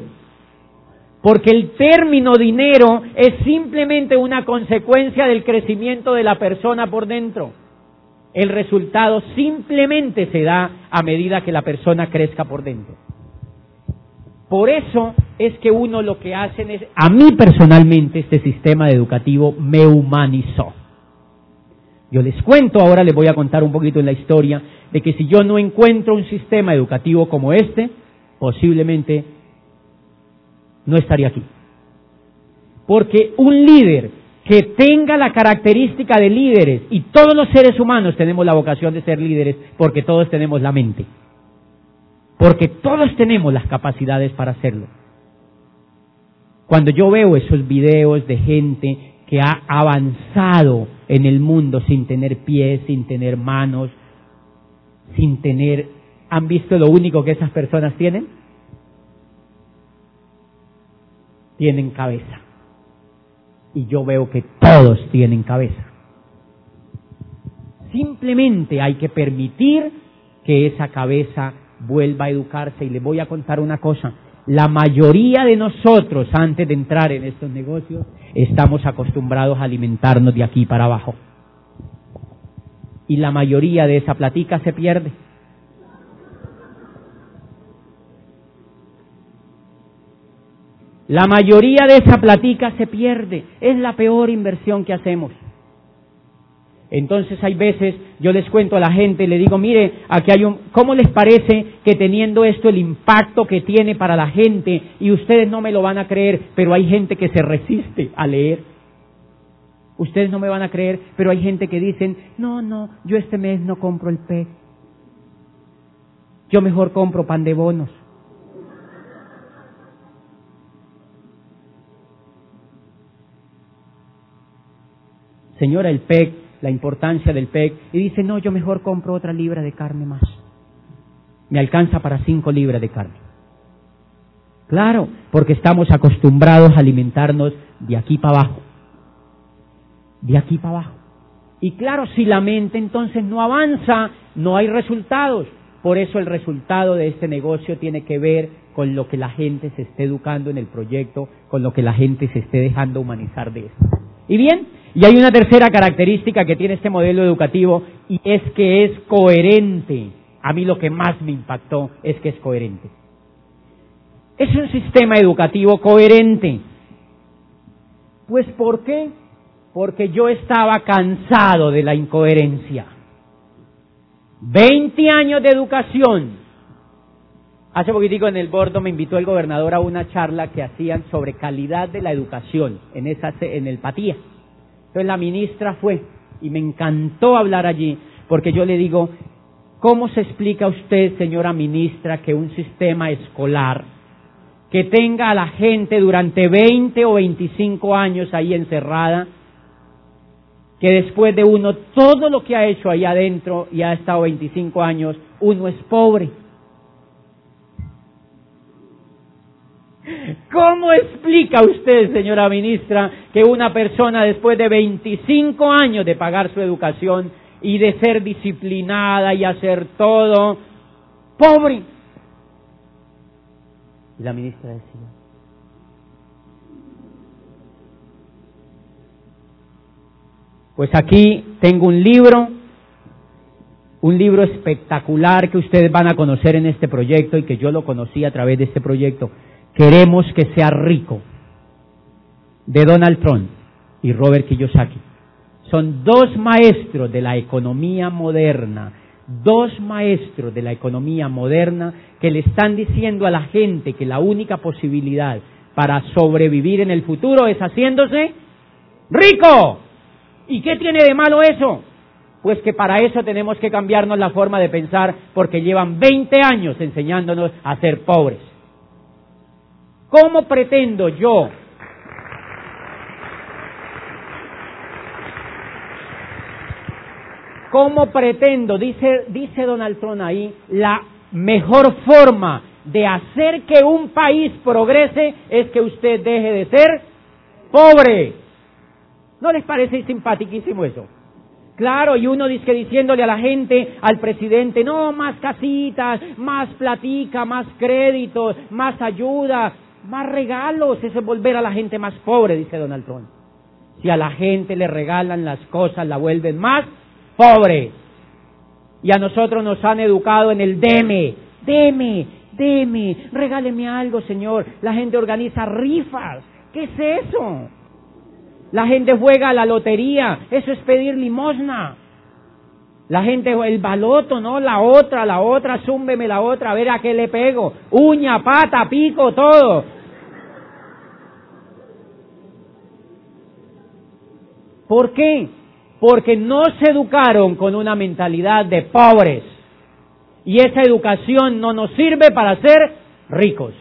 Porque el término dinero es simplemente una consecuencia del crecimiento de la persona por dentro. El resultado simplemente se da a medida que la persona crezca por dentro. Por eso es que uno lo que hacen es, a mí personalmente este sistema educativo me humanizó. Yo les cuento, ahora les voy a contar un poquito en la historia, de que si yo no encuentro un sistema educativo como este, posiblemente no estaría aquí. Porque un líder que tenga la característica de líderes, y todos los seres humanos tenemos la vocación de ser líderes porque todos tenemos la mente, porque todos tenemos las capacidades para hacerlo. Cuando yo veo esos videos de gente que ha avanzado en el mundo sin tener pies, sin tener manos, sin tener... ¿Han visto lo único que esas personas tienen? tienen cabeza. Y yo veo que todos tienen cabeza. Simplemente hay que permitir que esa cabeza vuelva a educarse. Y les voy a contar una cosa. La mayoría de nosotros, antes de entrar en estos negocios, estamos acostumbrados a alimentarnos de aquí para abajo. Y la mayoría de esa platica se pierde. La mayoría de esa platica se pierde. Es la peor inversión que hacemos. Entonces hay veces yo les cuento a la gente, le digo, mire, aquí hay un, ¿cómo les parece que teniendo esto el impacto que tiene para la gente y ustedes no me lo van a creer, pero hay gente que se resiste a leer? Ustedes no me van a creer, pero hay gente que dicen, no, no, yo este mes no compro el PEC. Yo mejor compro pan de bonos. Señora, el PEC la importancia del PEC y dice, no, yo mejor compro otra libra de carne más. Me alcanza para cinco libras de carne. Claro, porque estamos acostumbrados a alimentarnos de aquí para abajo. De aquí para abajo. Y claro, si la mente entonces no avanza, no hay resultados. Por eso el resultado de este negocio tiene que ver con lo que la gente se esté educando en el proyecto, con lo que la gente se esté dejando humanizar de esto. Y bien, y hay una tercera característica que tiene este modelo educativo y es que es coherente. A mí lo que más me impactó es que es coherente. Es un sistema educativo coherente. Pues ¿por qué? Porque yo estaba cansado de la incoherencia. Veinte años de educación. Hace poquitico en el bordo me invitó el gobernador a una charla que hacían sobre calidad de la educación en, esa, en el Patía. Entonces la ministra fue y me encantó hablar allí porque yo le digo, ¿cómo se explica usted, señora ministra, que un sistema escolar que tenga a la gente durante 20 o 25 años ahí encerrada, que después de uno todo lo que ha hecho ahí adentro y ha estado 25 años, uno es pobre? ¿Cómo explica usted, señora ministra, que una persona después de 25 años de pagar su educación y de ser disciplinada y hacer todo, pobre? Y la ministra decía, pues aquí tengo un libro, un libro espectacular que ustedes van a conocer en este proyecto y que yo lo conocí a través de este proyecto Queremos que sea rico, de Donald Trump y Robert Kiyosaki. Son dos maestros de la economía moderna, dos maestros de la economía moderna que le están diciendo a la gente que la única posibilidad para sobrevivir en el futuro es haciéndose rico. ¿Y qué tiene de malo eso? Pues que para eso tenemos que cambiarnos la forma de pensar porque llevan 20 años enseñándonos a ser pobres. ¿Cómo pretendo yo ¿Cómo pretendo, dice, dice Donald Trump ahí, la mejor forma de hacer que un país progrese es que usted deje de ser pobre? ¿No les parece simpaticísimo eso? Claro, y uno dice diciéndole a la gente, al presidente, no, más casitas, más platica, más créditos, más ayuda, más regalos, eso es volver a la gente más pobre, dice Donald Trump. Si a la gente le regalan las cosas, la vuelven más pobre. Y a nosotros nos han educado en el deme, deme, deme, regáleme algo, Señor. La gente organiza rifas. ¿Qué es eso? La gente juega a la lotería. Eso es pedir limosna. La gente, el baloto, ¿no? La otra, la otra, zúmbeme la otra, a ver a qué le pego. Uña, pata, pico, todo. ¿Por qué? Porque no se educaron con una mentalidad de pobres. Y esa educación no nos sirve para ser ricos.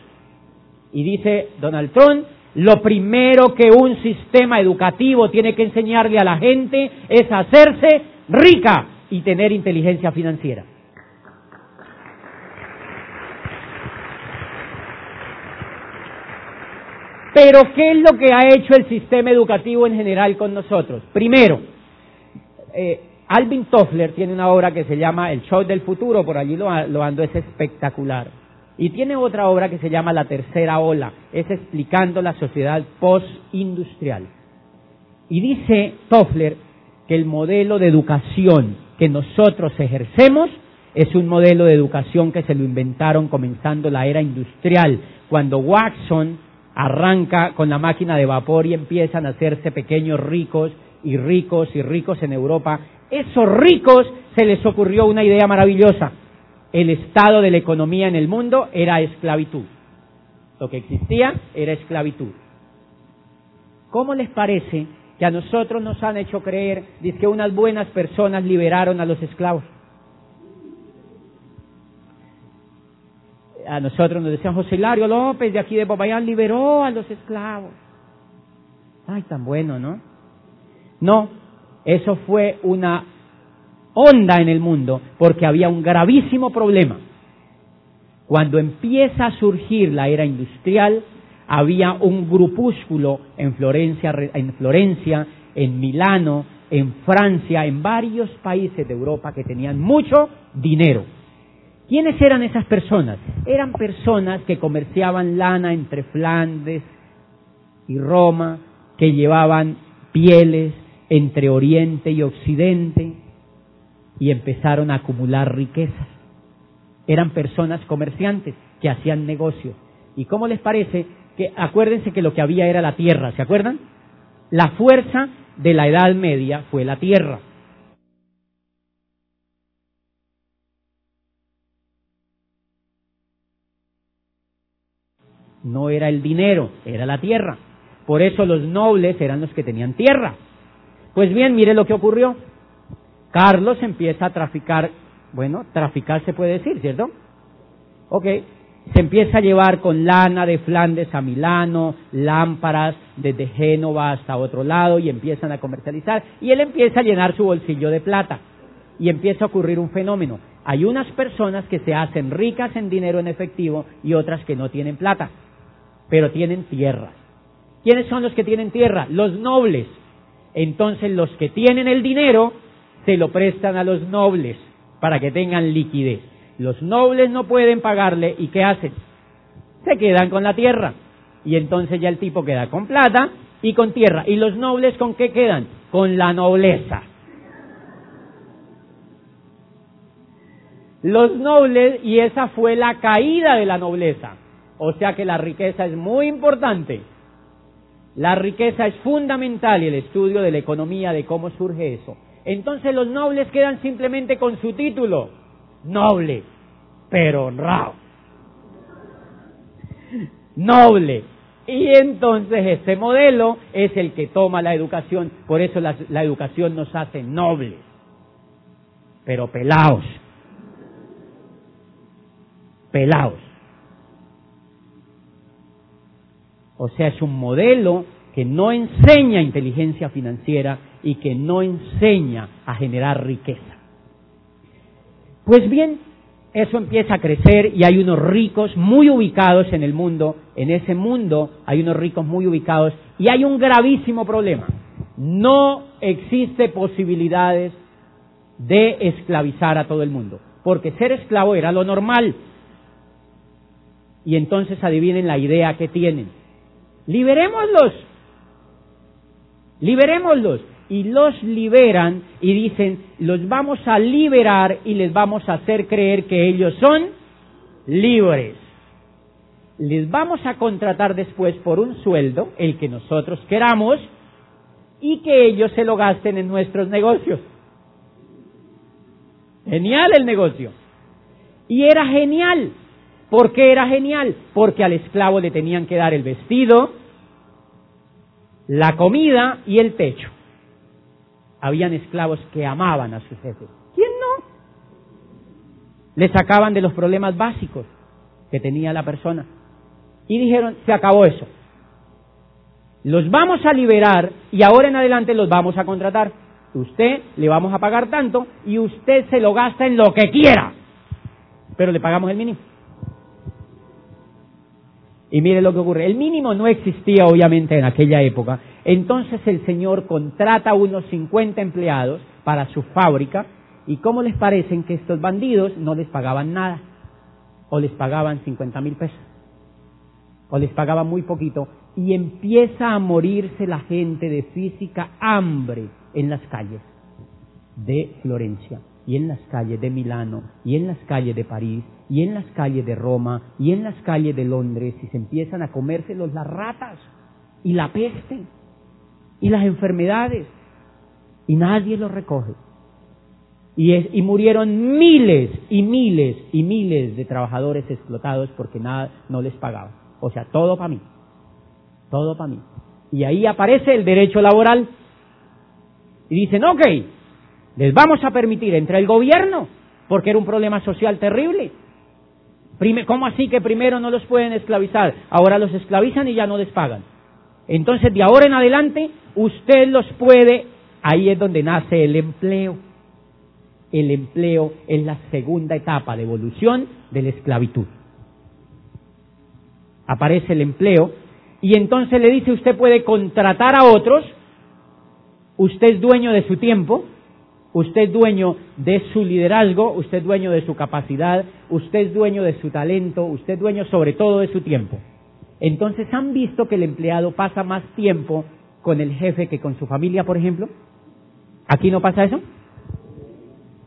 Y dice Donald Trump, lo primero que un sistema educativo tiene que enseñarle a la gente es hacerse rica y tener inteligencia financiera. Pero ¿qué es lo que ha hecho el sistema educativo en general con nosotros? Primero, eh, Alvin Toffler tiene una obra que se llama El Show del Futuro, por allí lo, lo ando, es espectacular. Y tiene otra obra que se llama La Tercera Ola, es explicando la sociedad post-industrial. Y dice Toffler que el modelo de educación que nosotros ejercemos es un modelo de educación que se lo inventaron comenzando la era industrial, cuando Watson arranca con la máquina de vapor y empiezan a hacerse pequeños ricos y ricos y ricos en Europa. Esos ricos se les ocurrió una idea maravillosa. El estado de la economía en el mundo era esclavitud. Lo que existía era esclavitud. ¿Cómo les parece que a nosotros nos han hecho creer que unas buenas personas liberaron a los esclavos? a nosotros nos decían, José Hilario López de aquí de Popayán liberó a los esclavos. Ay, tan bueno, ¿no? No, eso fue una onda en el mundo porque había un gravísimo problema. Cuando empieza a surgir la era industrial, había un grupúsculo en Florencia, en Florencia, en Milano, en Francia, en varios países de Europa que tenían mucho dinero ¿Quiénes eran esas personas? Eran personas que comerciaban lana entre Flandes y Roma, que llevaban pieles entre Oriente y Occidente y empezaron a acumular riquezas. Eran personas comerciantes que hacían negocios. ¿Y cómo les parece? Que acuérdense que lo que había era la tierra, ¿se acuerdan? La fuerza de la Edad Media fue la tierra. no era el dinero, era la tierra. Por eso los nobles eran los que tenían tierra. Pues bien, mire lo que ocurrió. Carlos empieza a traficar, bueno, traficar se puede decir, ¿cierto? Ok, se empieza a llevar con lana de Flandes a Milano, lámparas desde Génova hasta otro lado y empiezan a comercializar y él empieza a llenar su bolsillo de plata y empieza a ocurrir un fenómeno. Hay unas personas que se hacen ricas en dinero en efectivo y otras que no tienen plata pero tienen tierra. ¿Quiénes son los que tienen tierra? Los nobles. Entonces los que tienen el dinero se lo prestan a los nobles para que tengan liquidez. Los nobles no pueden pagarle y ¿qué hacen? Se quedan con la tierra. Y entonces ya el tipo queda con plata y con tierra. ¿Y los nobles con qué quedan? Con la nobleza. Los nobles, y esa fue la caída de la nobleza. O sea que la riqueza es muy importante. La riqueza es fundamental y el estudio de la economía, de cómo surge eso. Entonces los nobles quedan simplemente con su título, noble, pero honrado. Noble. Y entonces ese modelo es el que toma la educación. Por eso la, la educación nos hace nobles, pero pelados. Pelados. O sea, es un modelo que no enseña inteligencia financiera y que no enseña a generar riqueza. Pues bien, eso empieza a crecer y hay unos ricos muy ubicados en el mundo. En ese mundo hay unos ricos muy ubicados y hay un gravísimo problema. No existe posibilidades de esclavizar a todo el mundo, porque ser esclavo era lo normal. Y entonces adivinen la idea que tienen liberémoslos, liberémoslos. Y los liberan y dicen, los vamos a liberar y les vamos a hacer creer que ellos son libres. Les vamos a contratar después por un sueldo, el que nosotros queramos, y que ellos se lo gasten en nuestros negocios. Genial el negocio. Y era genial, ¿Por qué era genial? Porque al esclavo le tenían que dar el vestido, la comida y el techo. Habían esclavos que amaban a sus jefes. ¿Quién no? Le sacaban de los problemas básicos que tenía la persona. Y dijeron, se acabó eso. Los vamos a liberar y ahora en adelante los vamos a contratar. Usted le vamos a pagar tanto y usted se lo gasta en lo que quiera. Pero le pagamos el mínimo. Y mire lo que ocurre. El mínimo no existía obviamente en aquella época. Entonces el señor contrata unos 50 empleados para su fábrica. ¿Y cómo les parecen que estos bandidos no les pagaban nada? O les pagaban 50 mil pesos. O les pagaban muy poquito. Y empieza a morirse la gente de física hambre en las calles de Florencia y en las calles de Milano y en las calles de París y en las calles de Roma y en las calles de Londres y se empiezan a comérselos las ratas y la peste y las enfermedades y nadie los recoge. Y, es, y murieron miles y miles y miles de trabajadores explotados porque nada no les pagaban. O sea, todo para mí. Todo para mí. Y ahí aparece el derecho laboral. Y dicen, ok, les vamos a permitir entre el gobierno, porque era un problema social terrible. ¿Cómo así que primero no los pueden esclavizar? Ahora los esclavizan y ya no les pagan. Entonces, de ahora en adelante, usted los puede, ahí es donde nace el empleo. El empleo es la segunda etapa de evolución de la esclavitud. Aparece el empleo y entonces le dice usted puede contratar a otros, usted es dueño de su tiempo, Usted es dueño de su liderazgo, usted es dueño de su capacidad, usted es dueño de su talento, usted es dueño sobre todo de su tiempo. Entonces, ¿han visto que el empleado pasa más tiempo con el jefe que con su familia, por ejemplo? ¿Aquí no pasa eso?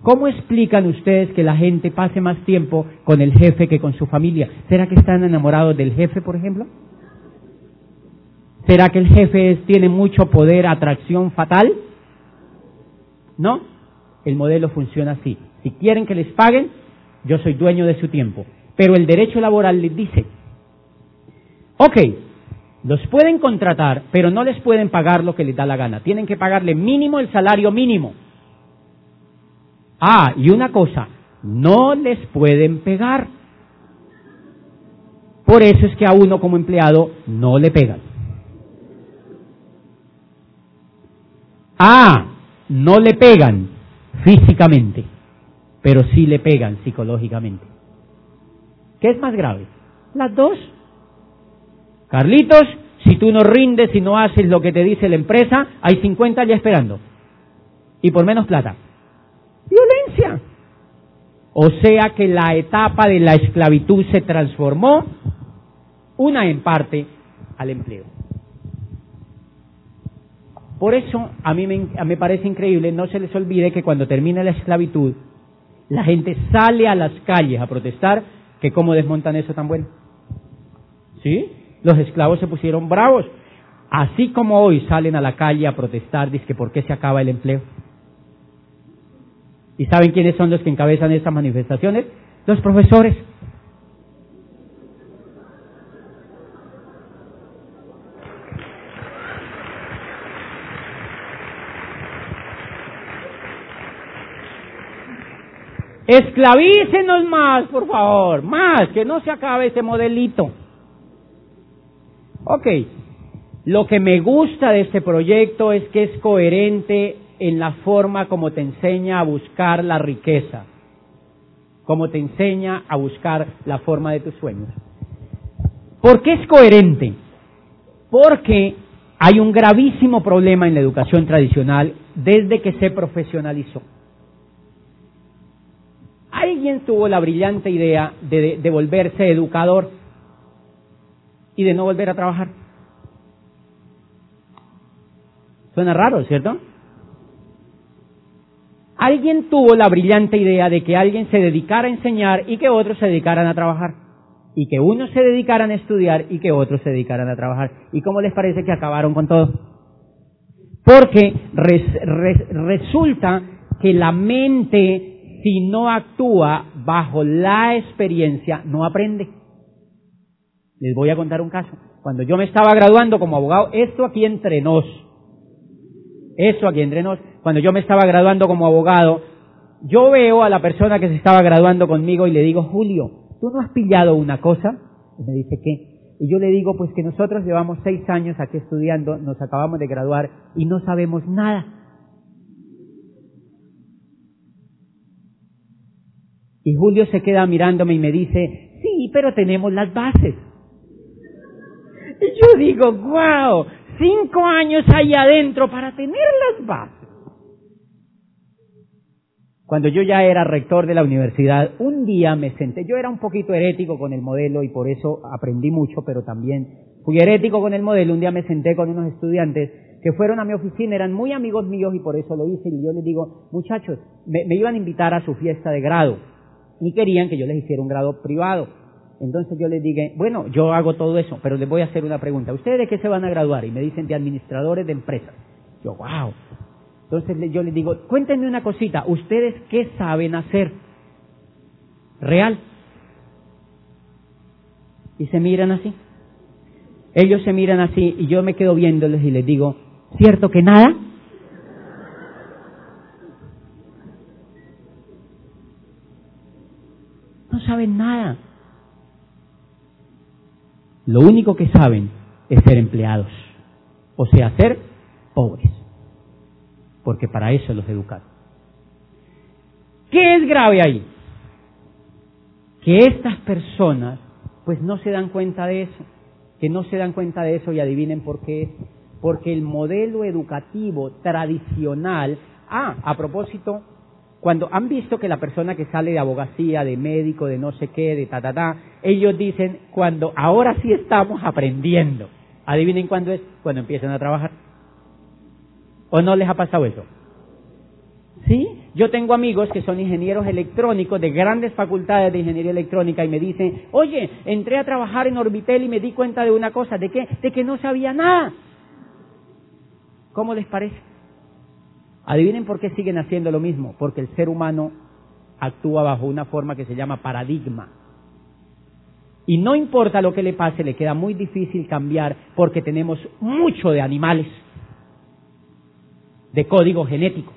¿Cómo explican ustedes que la gente pase más tiempo con el jefe que con su familia? ¿Será que están enamorados del jefe, por ejemplo? ¿Será que el jefe tiene mucho poder, atracción fatal? ¿No? el modelo funciona así. Si quieren que les paguen, yo soy dueño de su tiempo. Pero el derecho laboral les dice, ok, los pueden contratar, pero no les pueden pagar lo que les da la gana. Tienen que pagarle mínimo el salario mínimo. Ah, y una cosa, no les pueden pegar. Por eso es que a uno como empleado no le pegan. Ah, no le pegan, físicamente, pero sí le pegan psicológicamente. ¿Qué es más grave? Las dos. Carlitos, si tú no rindes y no haces lo que te dice la empresa, hay 50 ya esperando. Y por menos plata. Violencia. O sea que la etapa de la esclavitud se transformó, una en parte, al empleo. Por eso a mí me, parece increíble, no se les olvide que cuando termina la esclavitud, la gente sale a las calles a protestar, que cómo desmontan eso tan bueno. ¿Sí? Los esclavos se pusieron bravos. Así como hoy salen a la calle a protestar, dice que por qué se acaba el empleo. ¿Y saben quiénes son los que encabezan estas manifestaciones? Los profesores. Esclavícenos más, por favor, más, que no se acabe ese modelito. Ok, lo que me gusta de este proyecto es que es coherente en la forma como te enseña a buscar la riqueza, como te enseña a buscar la forma de tus sueños. ¿Por qué es coherente? Porque hay un gravísimo problema en la educación tradicional desde que se profesionalizó. Alguien tuvo la brillante idea de, volverse educador y de no volver a trabajar. Suena raro, ¿cierto? Alguien tuvo la brillante idea de que alguien se dedicara a enseñar y que otros se dedicaran a trabajar. Y que unos se dedicaran a estudiar y que otros se dedicaran a trabajar. ¿Y cómo les parece que acabaron con todo? Porque resulta que la mente si no actúa bajo la experiencia, no aprende. Les voy a contar un caso. Cuando yo me estaba graduando como abogado, esto aquí entre nos, eso aquí entre nos, cuando yo me estaba graduando como abogado, yo veo a la persona que se estaba graduando conmigo y le digo, Julio, ¿tú no has pillado una cosa? Y me dice, ¿qué? Y yo le digo, pues que nosotros llevamos seis años aquí estudiando, nos acabamos de graduar y no sabemos nada. Y Julio se queda mirándome y me dice, sí, pero tenemos las bases. Yo digo, wow, cinco años ahí adentro para tener las bases. Cuando yo ya era rector de la universidad, un día me senté, yo era un poquito herético con el modelo y por eso aprendí mucho, pero también fui herético con el modelo. Un día me senté con unos estudiantes que fueron a mi oficina, eran muy amigos míos y por eso lo hice. Y yo les digo, muchachos, me, iban a invitar a su fiesta de grado y querían que yo les hiciera un grado privado. Entonces yo les dije, bueno, yo hago todo eso, pero les voy a hacer una pregunta. ¿Ustedes de qué se van a graduar? Y me dicen de administradores de empresas. Yo, wow, entonces yo les digo, cuéntenme una cosita, ¿ustedes qué saben hacer? Real. Y se miran así. Ellos se miran así y yo me quedo viéndoles y les digo, ¿cierto que nada? No saben nada. Lo único que saben es ser empleados, o sea, ser pobres porque para eso los educaron. ¿Qué es grave ahí? Que estas personas pues no se dan cuenta de eso, que no se dan cuenta de eso y adivinen por qué Porque el modelo educativo tradicional, ah, a propósito, cuando han visto que la persona que sale de abogacía, de médico, de no sé qué, de ta, ta, ta, ellos dicen, cuando ahora sí estamos aprendiendo. Adivinen cuándo es, cuando empiezan a trabajar. ¿O no les ha pasado eso? ¿Sí? Yo tengo amigos que son ingenieros electrónicos de grandes facultades de ingeniería electrónica y me dicen, oye, entré a trabajar en Orbitel y me di cuenta de una cosa, ¿de qué? De que no sabía nada. ¿Cómo les parece? Adivinen por qué siguen haciendo lo mismo, porque el ser humano actúa bajo una forma que se llama paradigma. Y no importa lo que le pase, le queda muy difícil cambiar porque tenemos mucho de animales de código genético.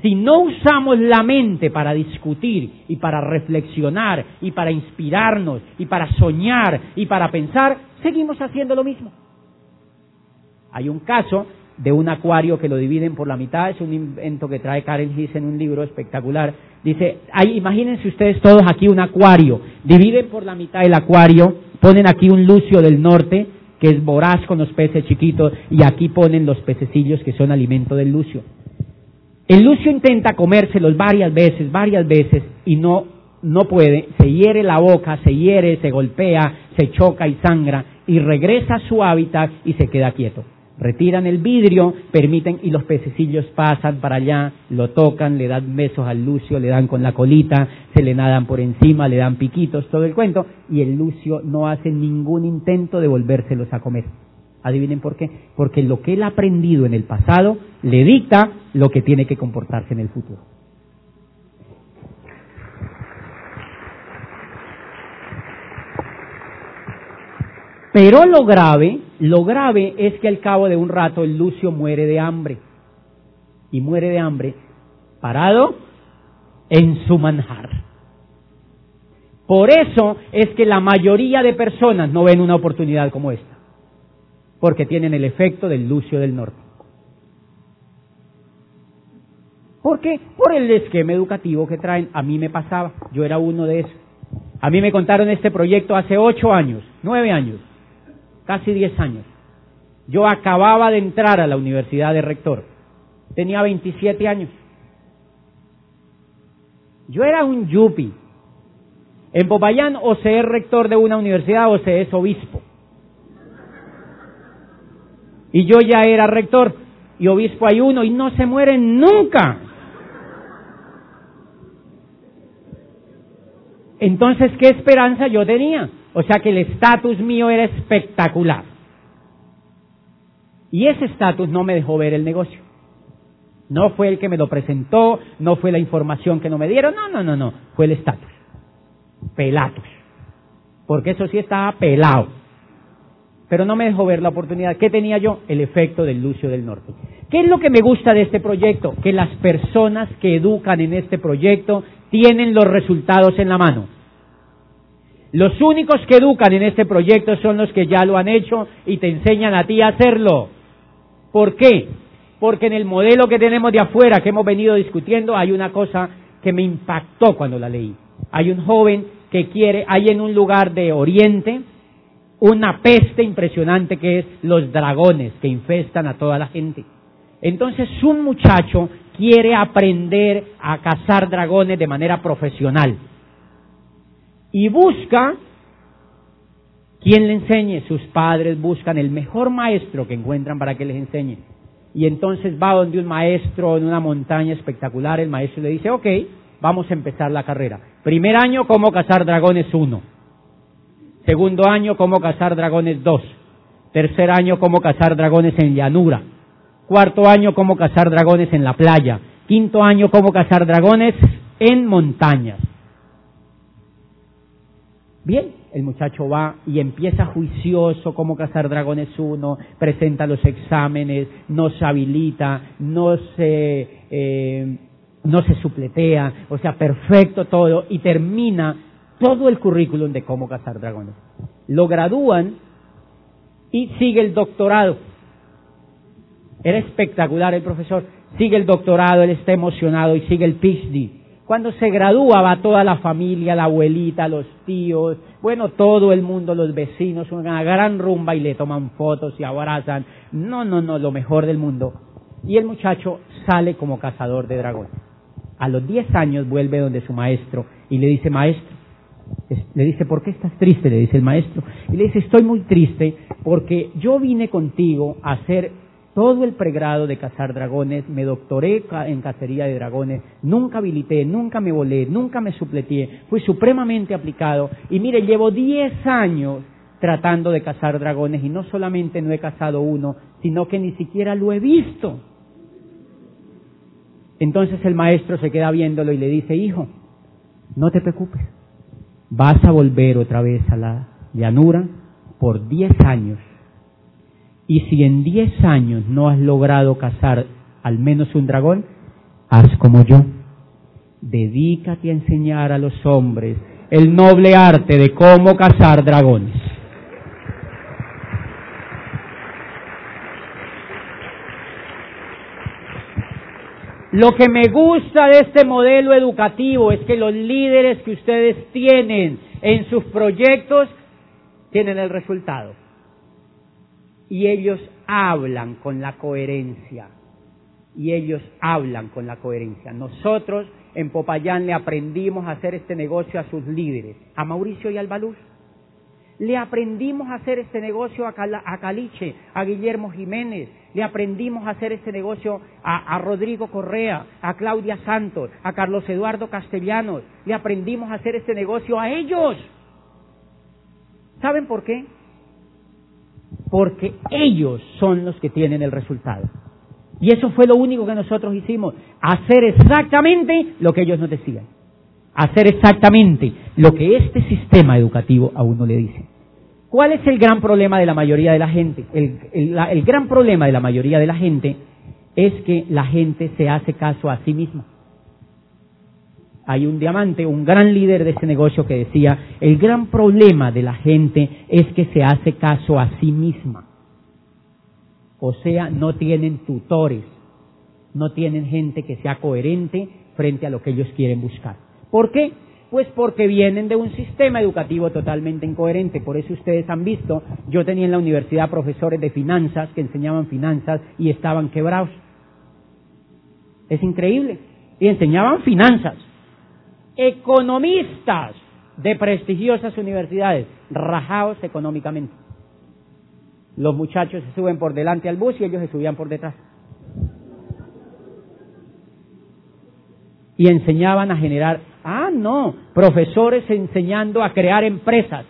Si no usamos la mente para discutir y para reflexionar y para inspirarnos y para soñar y para pensar, seguimos haciendo lo mismo. Hay un caso de un acuario que lo dividen por la mitad, es un invento que trae Karen Hiss en un libro espectacular. Dice, hay, imagínense ustedes todos aquí un acuario, dividen por la mitad el acuario, ponen aquí un lucio del norte, que es voraz con los peces chiquitos, y aquí ponen los pececillos que son alimento del lucio. El lucio intenta comérselos varias veces, varias veces, y no, no puede, se hiere la boca, se hiere, se golpea, se choca y sangra, y regresa a su hábitat y se queda quieto retiran el vidrio, permiten y los pececillos pasan para allá, lo tocan, le dan besos al lucio, le dan con la colita, se le nadan por encima, le dan piquitos, todo el cuento, y el lucio no hace ningún intento de volvérselos a comer. Adivinen por qué. Porque lo que él ha aprendido en el pasado le dicta lo que tiene que comportarse en el futuro. Pero lo grave, lo grave es que al cabo de un rato el Lucio muere de hambre. Y muere de hambre parado en su manjar. Por eso es que la mayoría de personas no ven una oportunidad como esta. Porque tienen el efecto del Lucio del Norte. ¿Por qué? Por el esquema educativo que traen. A mí me pasaba. Yo era uno de esos. A mí me contaron este proyecto hace ocho años, nueve años casi 10 años. Yo acababa de entrar a la universidad de rector. Tenía 27 años. Yo era un yupi. En Popayán o se es rector de una universidad o se es obispo. Y yo ya era rector y obispo hay uno y no se mueren nunca. Entonces, ¿qué esperanza yo tenía? O sea que el estatus mío era espectacular. Y ese estatus no me dejó ver el negocio. No fue el que me lo presentó, no fue la información que no me dieron, no, no, no, no, fue el estatus. Pelatos. Porque eso sí estaba pelado. Pero no me dejó ver la oportunidad. ¿Qué tenía yo? El efecto del Lucio del Norte. ¿Qué es lo que me gusta de este proyecto? Que las personas que educan en este proyecto tienen los resultados en la mano. Los únicos que educan en este proyecto son los que ya lo han hecho y te enseñan a ti a hacerlo. ¿Por qué? Porque en el modelo que tenemos de afuera que hemos venido discutiendo hay una cosa que me impactó cuando la leí. Hay un joven que quiere, hay en un lugar de Oriente una peste impresionante que es los dragones que infestan a toda la gente. Entonces un muchacho quiere aprender a cazar dragones de manera profesional y busca quien le enseñe. Sus padres buscan el mejor maestro que encuentran para que les enseñe. Y entonces va donde un maestro en una montaña espectacular, el maestro le dice, ok, vamos a empezar la carrera. Primer año, cómo cazar dragones 1. Segundo año, cómo cazar dragones 2. Tercer año, cómo cazar dragones en llanura. Cuarto año, cómo cazar dragones en la playa. Quinto año, cómo cazar dragones en montañas. Bien, el muchacho va y empieza juicioso cómo cazar dragones uno, presenta los exámenes, no se habilita, no se, eh, no se supletea, o sea, perfecto todo, y termina todo el currículum de cómo cazar dragones. Lo gradúan y sigue el doctorado. Era espectacular el profesor. Sigue el doctorado, él está emocionado y sigue el PhD. Cuando se gradúa va toda la familia, la abuelita, los tíos, bueno, todo el mundo, los vecinos, una gran rumba y le toman fotos y abrazan. No, no, no, lo mejor del mundo. Y el muchacho sale como cazador de dragones. A los 10 años vuelve donde su maestro y le dice, maestro, le dice, ¿por qué estás triste? Le dice el maestro. Y le dice, estoy muy triste porque yo vine contigo a hacer todo el pregrado de cazar dragones, me doctoré en cacería de dragones, nunca habilité, nunca me volé, nunca me supleté, fui supremamente aplicado y mire, llevo 10 años tratando de cazar dragones y no solamente no he cazado uno, sino que ni siquiera lo he visto. Entonces el maestro se queda viéndolo y le dice, hijo, no te preocupes, vas a volver otra vez a la llanura por 10 años y si en diez años no has logrado cazar al menos un dragón, haz como yo. Dedícate a enseñar a los hombres el noble arte de cómo cazar dragones. Lo que me gusta de este modelo educativo es que los líderes que ustedes tienen en sus proyectos tienen el resultado y ellos hablan con la coherencia. Y ellos hablan con la coherencia. Nosotros en Popayán le aprendimos a hacer este negocio a sus líderes, a Mauricio y al Baluz. Le aprendimos a hacer este negocio a, Caliche, a Guillermo Jiménez. Le aprendimos a hacer este negocio a, a Rodrigo Correa, a Claudia Santos, a Carlos Eduardo Castellanos. Le aprendimos a hacer este negocio a ellos. ¿Saben por qué? Porque ellos son los que tienen el resultado. Y eso fue lo único que nosotros hicimos, hacer exactamente lo que ellos nos decían, hacer exactamente lo que este sistema educativo a uno le dice. ¿Cuál es el gran problema de la mayoría de la gente? El, el gran problema de la mayoría de la gente es que la gente se hace caso a sí misma hay un diamante, un gran líder de ese negocio que decía, el gran problema de la gente es que se hace caso a sí misma. O sea, no tienen tutores, no tienen gente que sea coherente frente a lo que ellos quieren buscar. ¿Por qué? Pues porque vienen de un sistema educativo totalmente incoherente. Por eso ustedes han visto, yo tenía en la universidad profesores de finanzas que enseñaban finanzas y estaban quebrados. Es increíble. Y enseñaban finanzas economistas de prestigiosas universidades, rajados económicamente. Los muchachos se suben por delante al bus y ellos se subían por detrás. Y enseñaban a generar, ah, no, profesores enseñando a crear empresas.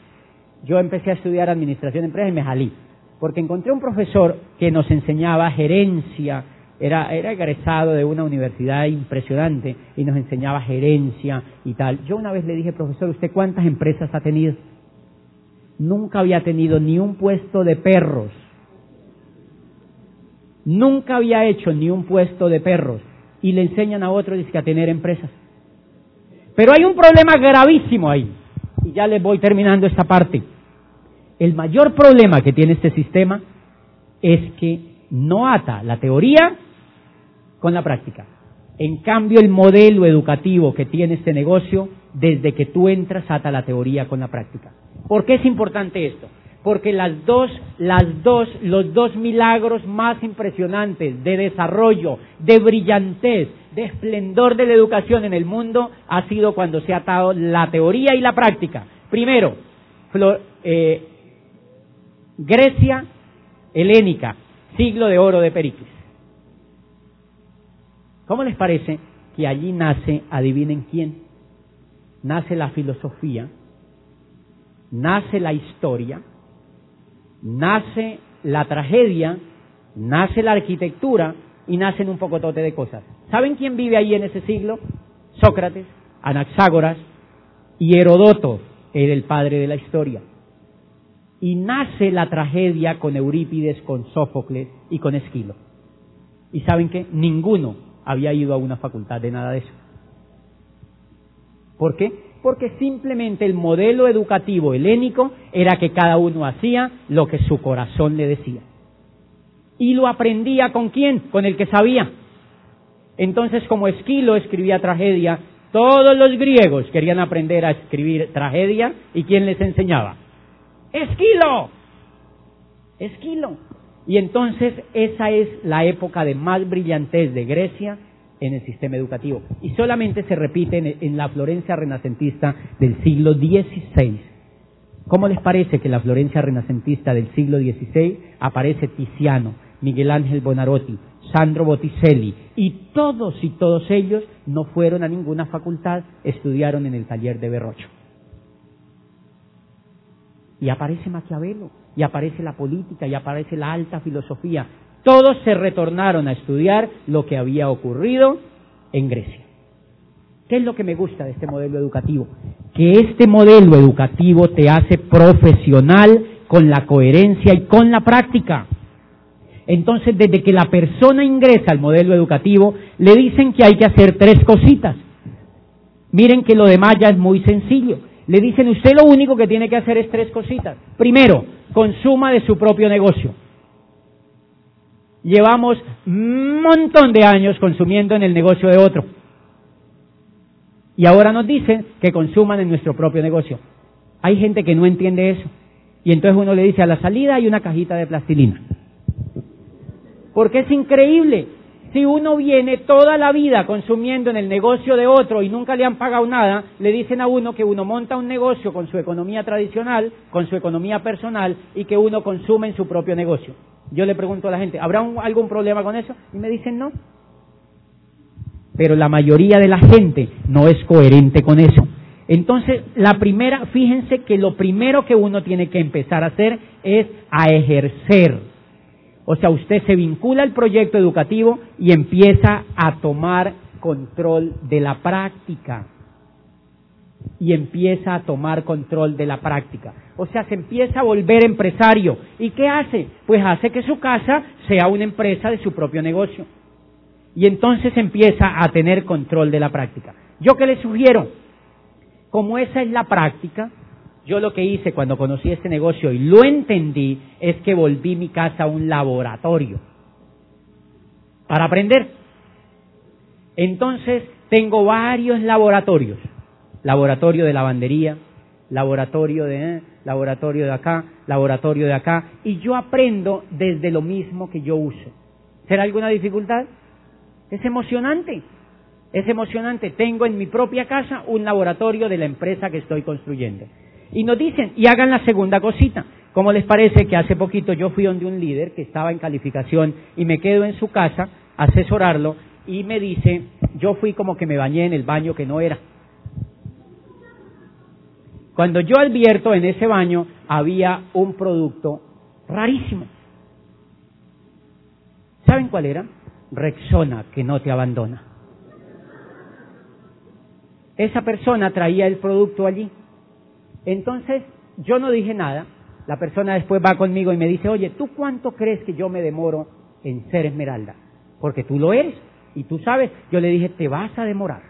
Yo empecé a estudiar administración de empresas y me jalí, porque encontré un profesor que nos enseñaba gerencia, era, era egresado de una universidad impresionante y nos enseñaba gerencia y tal. Yo una vez le dije, profesor, ¿usted cuántas empresas ha tenido? Nunca había tenido ni un puesto de perros. Nunca había hecho ni un puesto de perros. Y le enseñan a otros a tener empresas. Pero hay un problema gravísimo ahí. Y ya les voy terminando esta parte. El mayor problema que tiene este sistema es que no ata la teoría con la práctica. En cambio, el modelo educativo que tiene este negocio, desde que tú entras, ata la teoría con la práctica. ¿Por qué es importante esto? Porque las dos, las dos, los dos milagros más impresionantes de desarrollo, de brillantez, de esplendor de la educación en el mundo ha sido cuando se ha atado la teoría y la práctica. Primero, eh, Grecia helénica, siglo de oro de Pericles. ¿Cómo les parece que allí nace, adivinen quién? Nace la filosofía, nace la historia, nace la tragedia, nace la arquitectura y nacen un pocotote de cosas. ¿Saben quién vive ahí en ese siglo? Sócrates, Anaxágoras y Herodoto era el padre de la historia. Y nace la tragedia con Eurípides, con Sófocles y con Esquilo. ¿Y saben qué? Ninguno había ido a una facultad de nada de eso. ¿Por qué? Porque simplemente el modelo educativo helénico era que cada uno hacía lo que su corazón le decía. ¿Y lo aprendía con quién? Con el que sabía. Entonces, como Esquilo escribía tragedia, todos los griegos querían aprender a escribir tragedia y ¿quién les enseñaba? Esquilo. Esquilo. Y entonces esa es la época de más brillantez de Grecia en el sistema educativo. Y solamente se repite en, la Florencia renacentista del siglo XVI. ¿Cómo les parece que la Florencia renacentista del siglo XVI aparece Tiziano, Miguel Ángel Bonarotti, Sandro Botticelli y todos y todos ellos no fueron a ninguna facultad, estudiaron en el taller de Berrocho? Y aparece Maquiavelo, y aparece la política, y aparece la alta filosofía. Todos se retornaron a estudiar lo que había ocurrido en Grecia. ¿Qué es lo que me gusta de este modelo educativo? Que este modelo educativo te hace profesional con la coherencia y con la práctica. Entonces, desde que la persona ingresa al modelo educativo, le dicen que hay que hacer tres cositas. Miren que lo demás ya es muy sencillo. Le dicen, usted lo único que tiene que hacer es tres cositas. Primero, consuma de su propio negocio. Llevamos un montón de años consumiendo en el negocio de otro. Y ahora nos dicen que consuman en nuestro propio negocio. Hay gente que no entiende eso. Y entonces uno le dice, a la salida hay una cajita de plastilina. Porque es increíble. Si uno viene toda la vida consumiendo en el negocio de otro y nunca le han pagado nada, le dicen a uno que uno monta un negocio con su economía tradicional, con su economía personal y que uno consume en su propio negocio. Yo le pregunto a la gente, ¿habrá algún problema con eso? Y me dicen no. Pero la mayoría de la gente no es coherente con eso. Entonces, la primera, fíjense que lo primero que uno tiene que empezar a hacer es a ejercer o sea, usted se vincula al proyecto educativo y empieza a tomar control de la práctica. Y empieza a tomar control de la práctica. O sea, se empieza a volver empresario. ¿Y qué hace? Pues hace que su casa sea una empresa de su propio negocio. Y entonces empieza a tener control de la práctica. ¿Yo qué le sugiero? Como esa es la práctica, yo lo que hice cuando conocí este negocio y lo entendí es que volví mi casa a un laboratorio para aprender. Entonces tengo varios laboratorios. Laboratorio de lavandería, laboratorio de, eh, laboratorio de acá, laboratorio de acá, y yo aprendo desde lo mismo que yo uso. ¿Será alguna dificultad? Es emocionante, es emocionante. Tengo en mi propia casa un laboratorio de la empresa que estoy construyendo. Y nos dicen, y hagan la segunda cosita. ¿Cómo les parece que hace poquito yo fui donde un líder que estaba en calificación y me quedo en su casa a asesorarlo y me dice, yo fui como que me bañé en el baño que no era. Cuando yo advierto en ese baño había un producto rarísimo. ¿Saben cuál era? Rexona, que no te abandona. Esa persona traía el producto allí entonces, yo no dije nada. La persona después va conmigo y me dice, oye, ¿tú cuánto crees que yo me demoro en ser esmeralda? Porque tú lo eres y tú sabes. Yo le dije, te vas a demorar.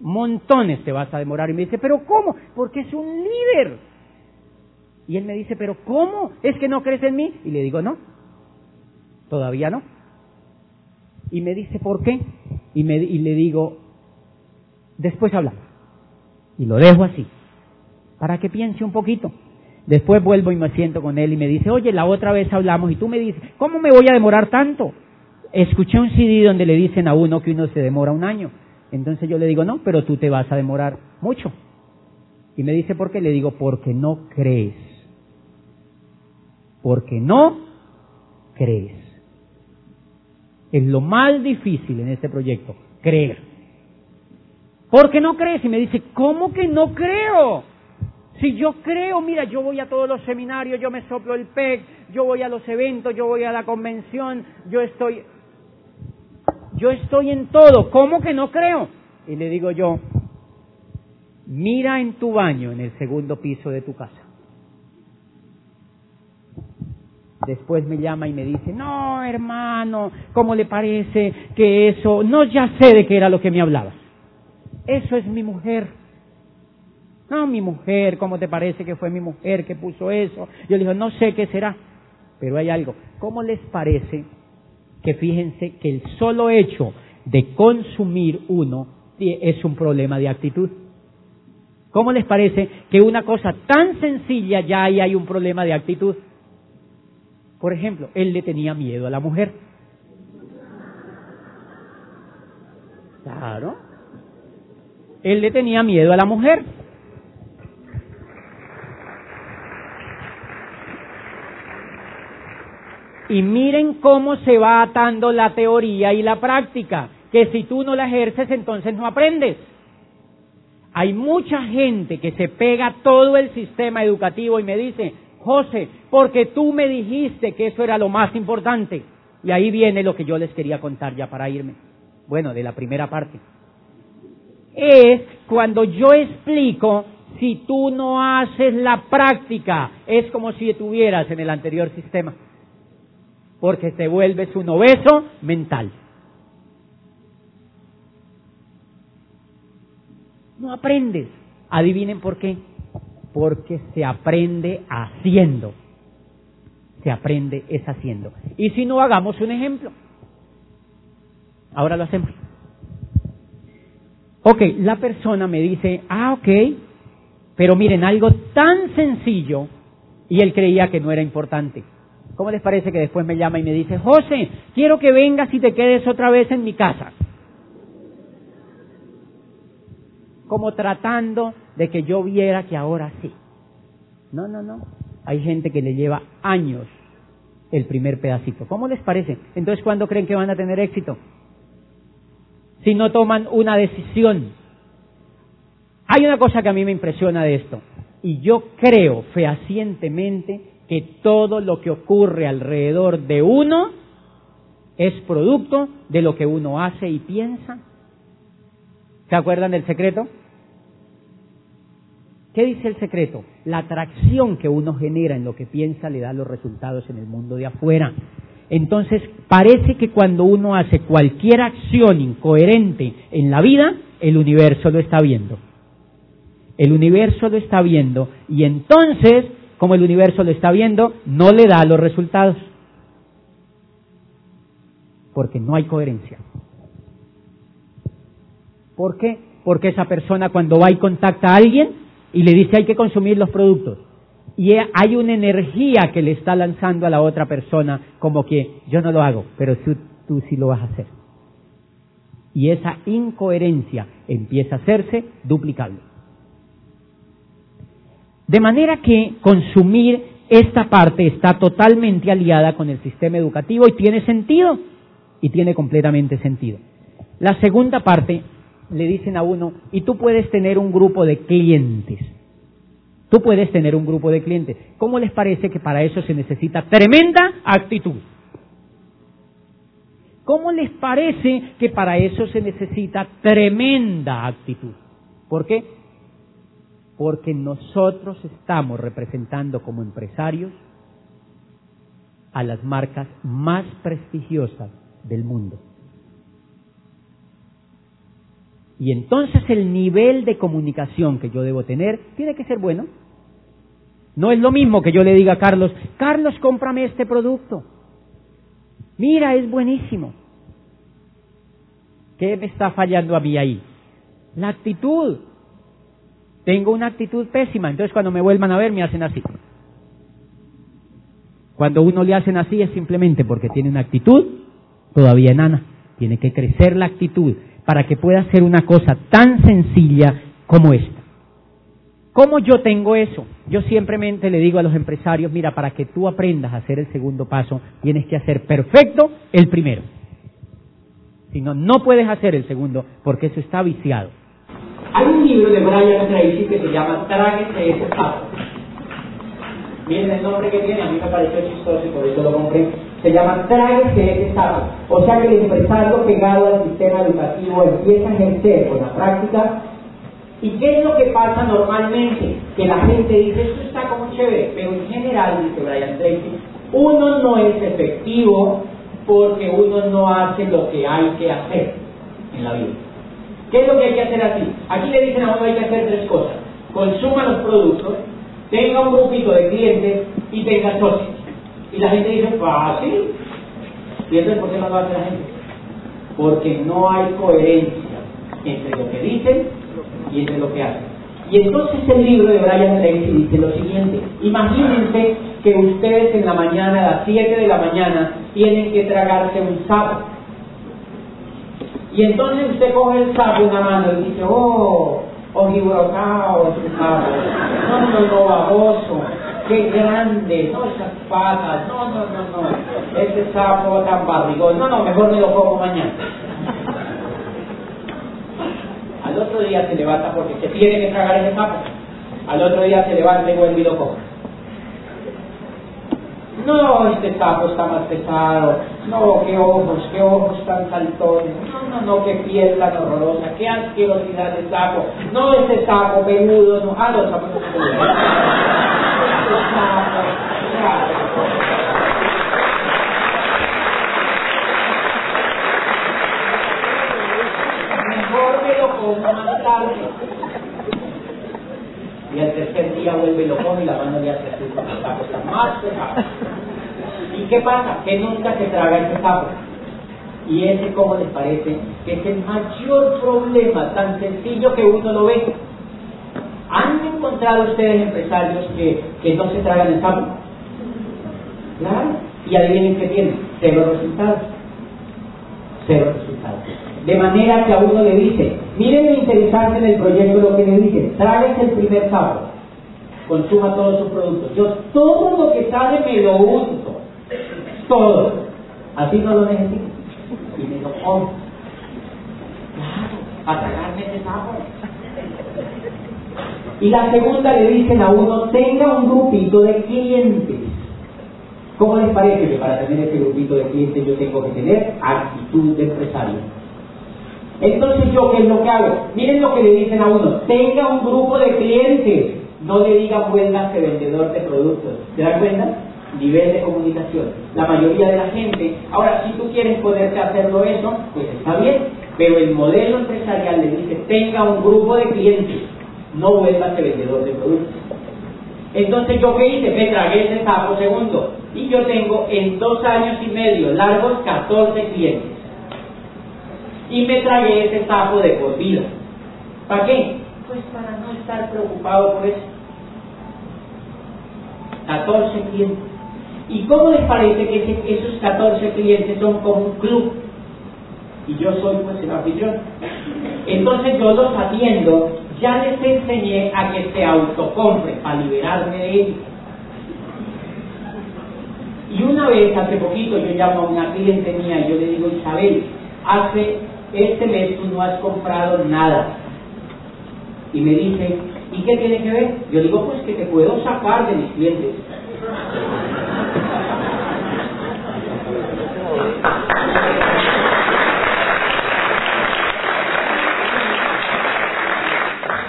Montones te vas a demorar. Y me dice, pero ¿cómo? Porque es un líder. Y él me dice, pero ¿cómo? ¿Es que no crees en mí? Y le digo, no, todavía no. Y me dice, ¿por qué? Y, y le digo, después hablamos y lo dejo así. para que piense un poquito. Después vuelvo y me siento con él y me dice, oye, la otra vez hablamos y tú me dices, ¿cómo me voy a demorar tanto? Escuché un CD donde le dicen a uno que uno se demora un año. Entonces yo le digo, no, pero tú te vas a demorar mucho. Y me dice, ¿por qué? Le digo, porque no crees. Porque no crees. Es lo más difícil en este proyecto, creer. Porque no crees. Y me dice, ¿cómo que no creo? Si yo creo, mira, yo voy a todos los seminarios, yo me soplo el PEC, yo voy a los eventos, yo voy a la convención, yo estoy, yo estoy en todo, ¿cómo que no creo? Y le digo yo, mira en tu baño en el segundo piso de tu casa. Después me llama y me dice, no, hermano, ¿cómo le parece que eso? No, ya sé de qué era lo que me hablabas. Eso es mi mujer. No, mi mujer, ¿cómo te parece que fue mi mujer que puso eso? Yo le digo, no sé qué será, pero hay algo. ¿Cómo les parece que fíjense que el solo hecho de consumir uno es un problema de actitud? ¿Cómo les parece que una cosa tan sencilla ya ahí hay un problema de actitud? Por ejemplo, él le tenía miedo a la mujer. Claro. Él le tenía miedo a la mujer. Y miren cómo se va atando la teoría y la práctica, que si tú no la ejerces entonces no aprendes. Hay mucha gente que se pega todo el sistema educativo y me dice, José, porque tú me dijiste que eso era lo más importante. Y ahí viene lo que yo les quería contar ya para irme. Bueno, de la primera parte. Es cuando yo explico, si tú no haces la práctica, es como si estuvieras en el anterior sistema porque te vuelves un obeso mental. No aprendes. Adivinen por qué. Porque se aprende haciendo. Se aprende es haciendo. Y si no, hagamos un ejemplo. Ahora lo hacemos. Ok, la persona me dice, ah, ok, pero miren, algo tan sencillo, y él creía que no era importante. ¿Cómo les parece que después me llama y me dice, José, quiero que vengas y te quedes otra vez en mi casa? Como tratando de que yo viera que ahora sí. No, no, no. Hay gente que le lleva años el primer pedacito. ¿Cómo les parece? Entonces, ¿cuándo creen que van a tener éxito? Si no toman una decisión. Hay una cosa que a mí me impresiona de esto. Y yo creo fehacientemente que todo lo que ocurre alrededor de uno es producto de lo que uno hace y piensa. ¿Se acuerdan del secreto? ¿Qué dice el secreto? La atracción que uno genera en lo que piensa le da los resultados en el mundo de afuera. Entonces, parece que cuando uno hace cualquier acción incoherente en la vida, el universo lo está viendo. El universo lo está viendo y entonces como el universo lo está viendo, no le da los resultados. Porque no hay coherencia. ¿Por qué? Porque esa persona cuando va y contacta a alguien y le dice hay que consumir los productos, y hay una energía que le está lanzando a la otra persona como que yo no lo hago, pero tú, tú sí lo vas a hacer. Y esa incoherencia empieza a hacerse duplicable. De manera que consumir esta parte está totalmente aliada con el sistema educativo y tiene sentido, y tiene completamente sentido. La segunda parte le dicen a uno, y tú puedes tener un grupo de clientes. Tú puedes tener un grupo de clientes. ¿Cómo les parece que para eso se necesita tremenda actitud? ¿Cómo les parece que para eso se necesita tremenda actitud? ¿Por qué? porque nosotros estamos representando como empresarios a las marcas más prestigiosas del mundo. Y entonces el nivel de comunicación que yo debo tener tiene que ser bueno. No es lo mismo que yo le diga a Carlos, Carlos, cómprame este producto. Mira, es buenísimo. ¿Qué me está fallando a mí ahí? La actitud. tengo una actitud pésima, entonces cuando me vuelvan a ver me hacen así. Cuando uno le hacen así es simplemente porque tiene una actitud todavía enana. Tiene que crecer la actitud para que pueda hacer una cosa tan sencilla como esta. ¿Cómo yo tengo eso? Yo simplemente le digo a los empresarios, mira, para que tú aprendas a hacer el segundo paso, tienes que hacer perfecto el primero. Si no, no puedes hacer el segundo porque eso está viciado. Hay un libro de Brian Tracy que se llama Tráguese ese paso. Miren el nombre que tiene, a mí me pareció chistoso y por eso lo compré. Se llama Tráguese ese paso. O sea que el empresario pegado al sistema educativo empieza a ejercer con la práctica ¿Y qué es lo que pasa normalmente? Que la gente dice, esto está como chévere, pero en general, dice Brian Tracy, uno no es efectivo porque uno no hace lo que hay que hacer en la vida. ¿Qué es lo que hay que hacer así? Aquí le dicen a uno hay que hacer tres cosas. Consuma los productos, tenga un grupito de clientes y tenga socios. Y la gente dice, fácil. ¿Y entonces por qué no lo hace la gente? Porque no hay coherencia entre lo que dicen y eso es lo que hace. Y entonces el libro de Brian Tracy dice lo siguiente, imagínense que ustedes en la mañana, a las 7 de la mañana, tienen que tragarse un sapo. Y entonces usted coge el sapo en la mano y dice, oh, ojibrocao, ese sapo, no, no, no, baboso, qué grande, no esas patas, no, no, no, no, ese sapo tan barrigón, no, no, mejor me lo como mañana. Al otro día se levanta porque se tiene que tragar ese sapo. Al otro día se levanta y vuelve y lo. No, este sapo está más pesado. No, qué ojos, qué ojos tan saltones. No, no, no, qué piel tan horrorosa. Qué asquerosidad de sapo. No, ese sapo peludo. No, ah, los sapos no y al tercer día vuelve y lo come y la mano ya se asusta, el sapo está más pesado. ¿Y qué pasa? Que nunca se traga ese sapo. Y ese, como les parece, que es el mayor problema, tan sencillo que uno lo ve. ¿Han encontrado ustedes empresarios que, que no se tragan el sapo? Claro. Y adivinen qué tienen, cero resultados. Cero. De manera que a uno le dice, miren lo interesante en el proyecto lo que le dice, tráguese el primer sapo, consuma todos sus productos. Yo todo lo que sale me lo uso, todo. Así no lo necesito. Y me lo como. Claro, para tragarme ese sapo. Y la segunda le dicen a uno, tenga un grupito de clientes. ¿Cómo les parece que para tener ese grupito de clientes yo tengo que tener actitud de empresario? Entonces yo, ¿qué es lo que hago? Miren lo que le dicen a uno, tenga un grupo de clientes, no le diga vuélvase vendedor de productos. ¿Se dan cuenta? Nivel de comunicación. La mayoría de la gente, ahora si tú quieres poderte hacerlo eso, pues está bien, pero el modelo empresarial le dice, tenga un grupo de clientes, no vuélvase vendedor de productos. Entonces yo qué hice, me tragué ese sapo segundo, y yo tengo en dos años y medio largos 14 clientes y me tragué ese sapo de por vida. ¿Para qué? Pues para no estar preocupado por eso. 14 clientes. ¿Y cómo les parece que esos 14 clientes son como un club? Y yo soy pues el anfitrión. Entonces yo los atiendo, ya les enseñé a que se autocompren para liberarme de ellos. Y una vez, hace poquito, yo llamo a una cliente mía y yo le digo, Isabel, hace este mes tú no has comprado nada. Y me dice, ¿y qué tiene que ver? Yo digo, pues que te puedo sacar de mis clientes.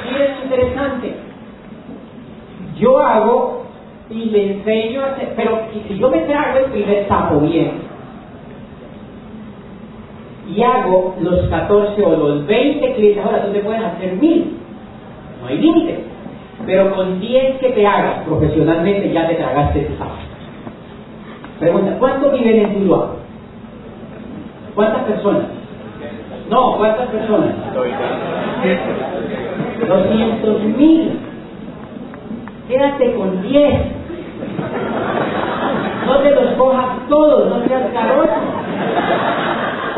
Y es interesante. Yo hago y le enseño a hacer, pero si yo me trago el primer sapo bien, y hago los 14 o los 20 clientes, ahora tú te puedes hacer mil, no hay límite, pero con 10 que te hagas profesionalmente ya te tragaste tu sábado. Pregunta, ¿cuántos viven en Tuluá? ¿Cuántas personas? No, ¿cuántas personas? 200 mil. Quédate con 10. No te los cojas todos, no seas caroso.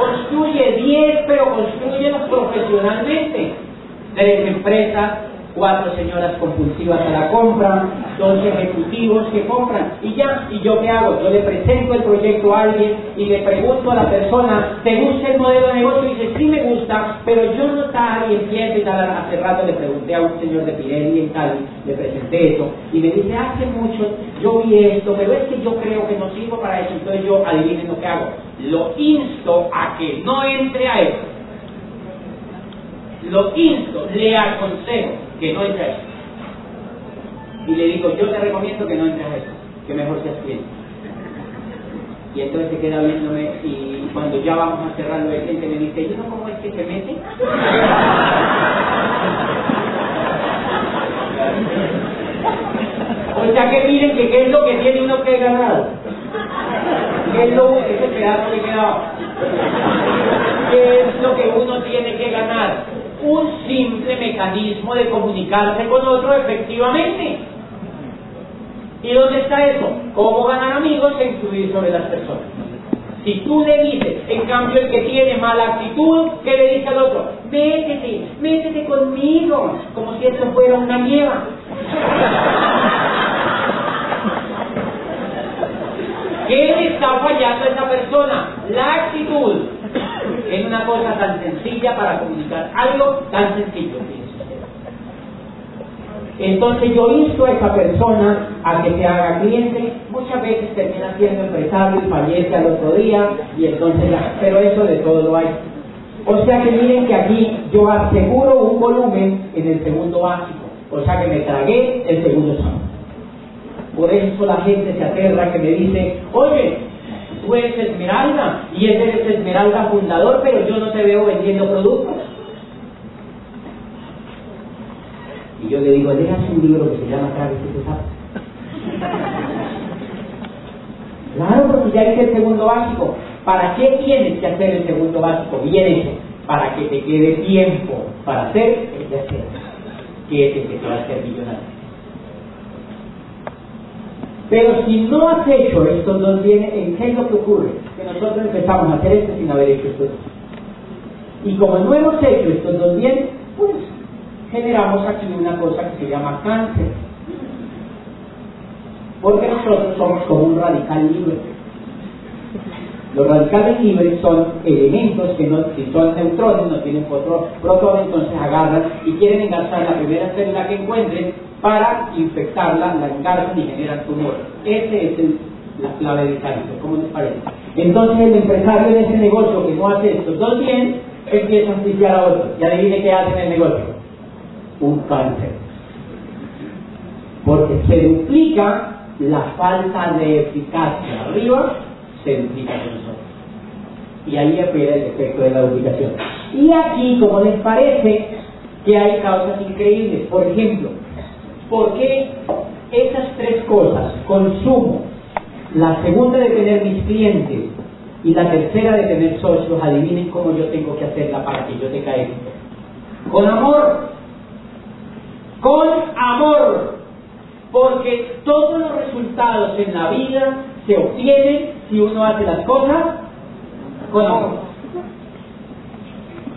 Construye 10, pero construyelos profesionalmente. Tres empresas, cuatro señoras compulsivas a la compra, dos ejecutivos que compran y ya, ¿y yo qué hago? Yo le presento el proyecto a alguien y le pregunto a la persona, ¿te gusta el modelo de negocio? Y dice, sí me gusta, pero yo no tal y empiezo y tal. Hace rato le pregunté a un señor de Pirelli en Cali, le presenté eso y me dice, hace mucho yo vi esto, pero es que yo creo que no sirvo para eso, entonces yo adivinen lo que hago. Lo insto a que no entre a eso. Lo insto, le aconsejo que no entre a eso. Y le digo, yo te recomiendo que no entres a eso, que mejor seas cliente. Y entonces se queda viéndome y cuando ya vamos a cerrarlo el cliente me dice, ¿yo no cómo es que se mete? o sea que miren que qué es lo que tiene uno que ganar. ¿Qué es lo ese pedazo que queda? ¿Qué es lo que uno tiene que ganar? Un simple mecanismo de comunicarse con otro efectivamente. ¿Y dónde está eso? ¿Cómo ganar amigos e influir sobre las personas? Si tú le dices, en cambio el que tiene mala actitud, ¿qué le dice al otro? Métete, métete conmigo, como si esto fuera una nieva. ¿Qué le está fallando a esa persona? La actitud. Es una cosa tan sencilla para comunicar algo tan sencillo. Entonces yo insto a esa persona a que se haga cliente, muchas veces termina siendo empresario y fallece al otro día, y entonces ya, pero eso de todo lo hay. O sea que miren que aquí yo aseguro un volumen en el segundo básico, o sea que me tragué el segundo sábado. Por eso la gente se aterra que me dice, oye, tú eres Esmeralda y ese eres Esmeralda fundador, pero yo no te veo vendiendo productos. Y yo le digo, dejas un libro que se llama Travis y Claro, porque ya hice el segundo básico. ¿Para qué tienes que hacer el segundo básico? Bien hecho. Para que te quede tiempo para hacer el hacer. Que es el que te va a hacer millonario. Pero si no has hecho estos dos bienes, ¿en qué es lo que ocurre? Que nosotros empezamos a hacer esto sin haber hecho estos dos. Y como no hemos hecho estos dos bienes, pues generamos aquí una cosa que se llama cáncer. Porque nosotros somos como un radical libre. Los radicales libres son elementos que no, son neutrones, no tienen protones, entonces agarran y quieren engarzar la primera célula que encuentren para infectarla, la engarzan y generan tumor. Ese es la clave del cáncer, ¿cómo les parece? Entonces el empresario de ese negocio que no hace estos dos bien, empieza a oficiar a otro. Y adivine qué hace en el negocio. Un cáncer. Porque se duplica la falta de eficacia arriba, se duplica nosotros. Y ahí apela el efecto de la duplicación. Y aquí, como les parece, que hay causas increíbles. Por ejemplo, ¿por qué esas tres cosas, consumo, la segunda de tener mis clientes y la tercera de tener socios, adivinen cómo yo tengo que hacerla para que yo te caiga? Con amor. Con amor. Porque todos los resultados en la vida se obtienen si uno hace las cosas con amor.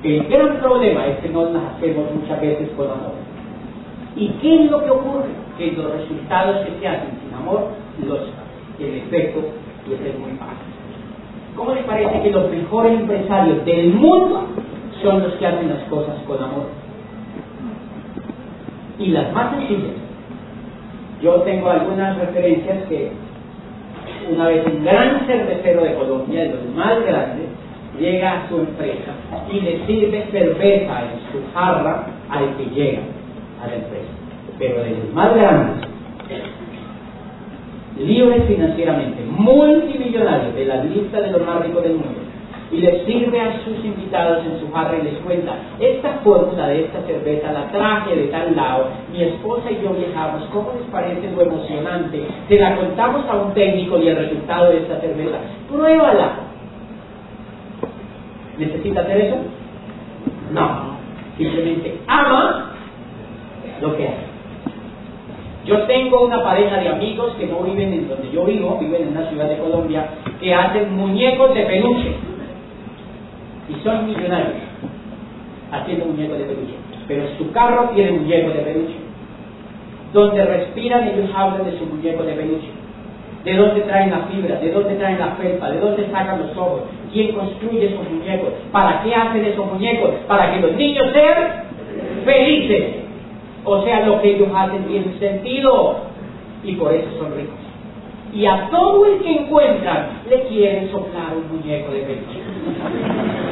El gran problema es que no las hacemos muchas veces con amor. ¿Y qué es lo que ocurre? Que los resultados que se hacen sin amor, los, el efecto les es muy fácil. ¿Cómo les parece que los mejores empresarios del mundo son los que hacen las cosas con amor? Y las más sencillas. Yo tengo algunas referencias que una vez un gran cervecero de Colombia, de los más grandes, llega a su empresa y le sirve cerveza en su jarra al que llega a la empresa. Pero de los más grandes, libres financieramente, multimillonarios de la lista de los más ricos del mundo, y les sirve a sus invitados en su jarra y les cuenta, esta fórmula de esta cerveza la traje de tal lado, mi esposa y yo viajamos, ¿cómo les parece lo emocionante? Se la contamos a un técnico y el resultado de esta cerveza, pruébala. ¿Necesita hacer eso? No, simplemente ama lo que hacen. Yo tengo una pareja de amigos que no viven en donde yo vivo, viven en una ciudad de Colombia, que hacen muñecos de peluche. Y son millonarios haciendo muñecos de peluche. Pero su carro tiene muñecos de peluche. Donde respiran ellos hablan de su muñeco de peluche. De dónde traen la fibra, de dónde traen la felpa, de dónde sacan los ojos, quién construye esos muñecos, para qué hacen esos muñecos, para que los niños sean felices. O sea, lo que ellos hacen tiene sentido y por eso son ricos. Y a todo el que encuentran le quieren soplar un muñeco de peluche.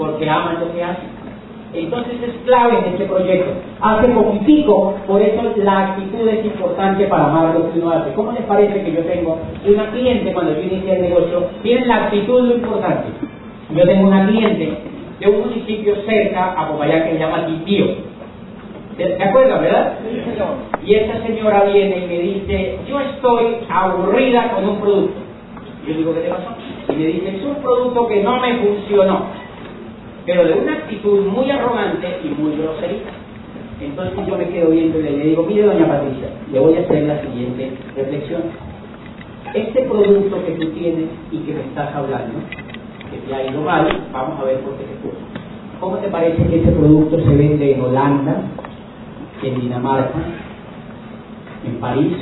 Porque aman lo que hacen. Entonces es clave en este proyecto. Hace poquitico, por eso la actitud es importante para amar lo que uno hace. ¿Cómo les parece que yo tengo una cliente cuando yo inicié el negocio? Tiene la actitud lo importante. Yo tengo una cliente de un municipio cerca a Popayán que se llama Titío. ¿Se acuerdan, verdad? Y esta señora viene y me dice, yo estoy aburrida con un producto. Yo digo, ¿qué te pasó? Y me dice, es un producto que no me funcionó pero de una actitud muy arrogante y muy groserita. Entonces yo me quedo viendo y le digo, mire doña Patricia, le voy a hacer la siguiente reflexión. Este producto que tú tienes y que me estás hablando, que te ha ido mal, vamos a ver por qué te ocurre. ¿Cómo te parece que ese producto se vende en Holanda, en Dinamarca, en París,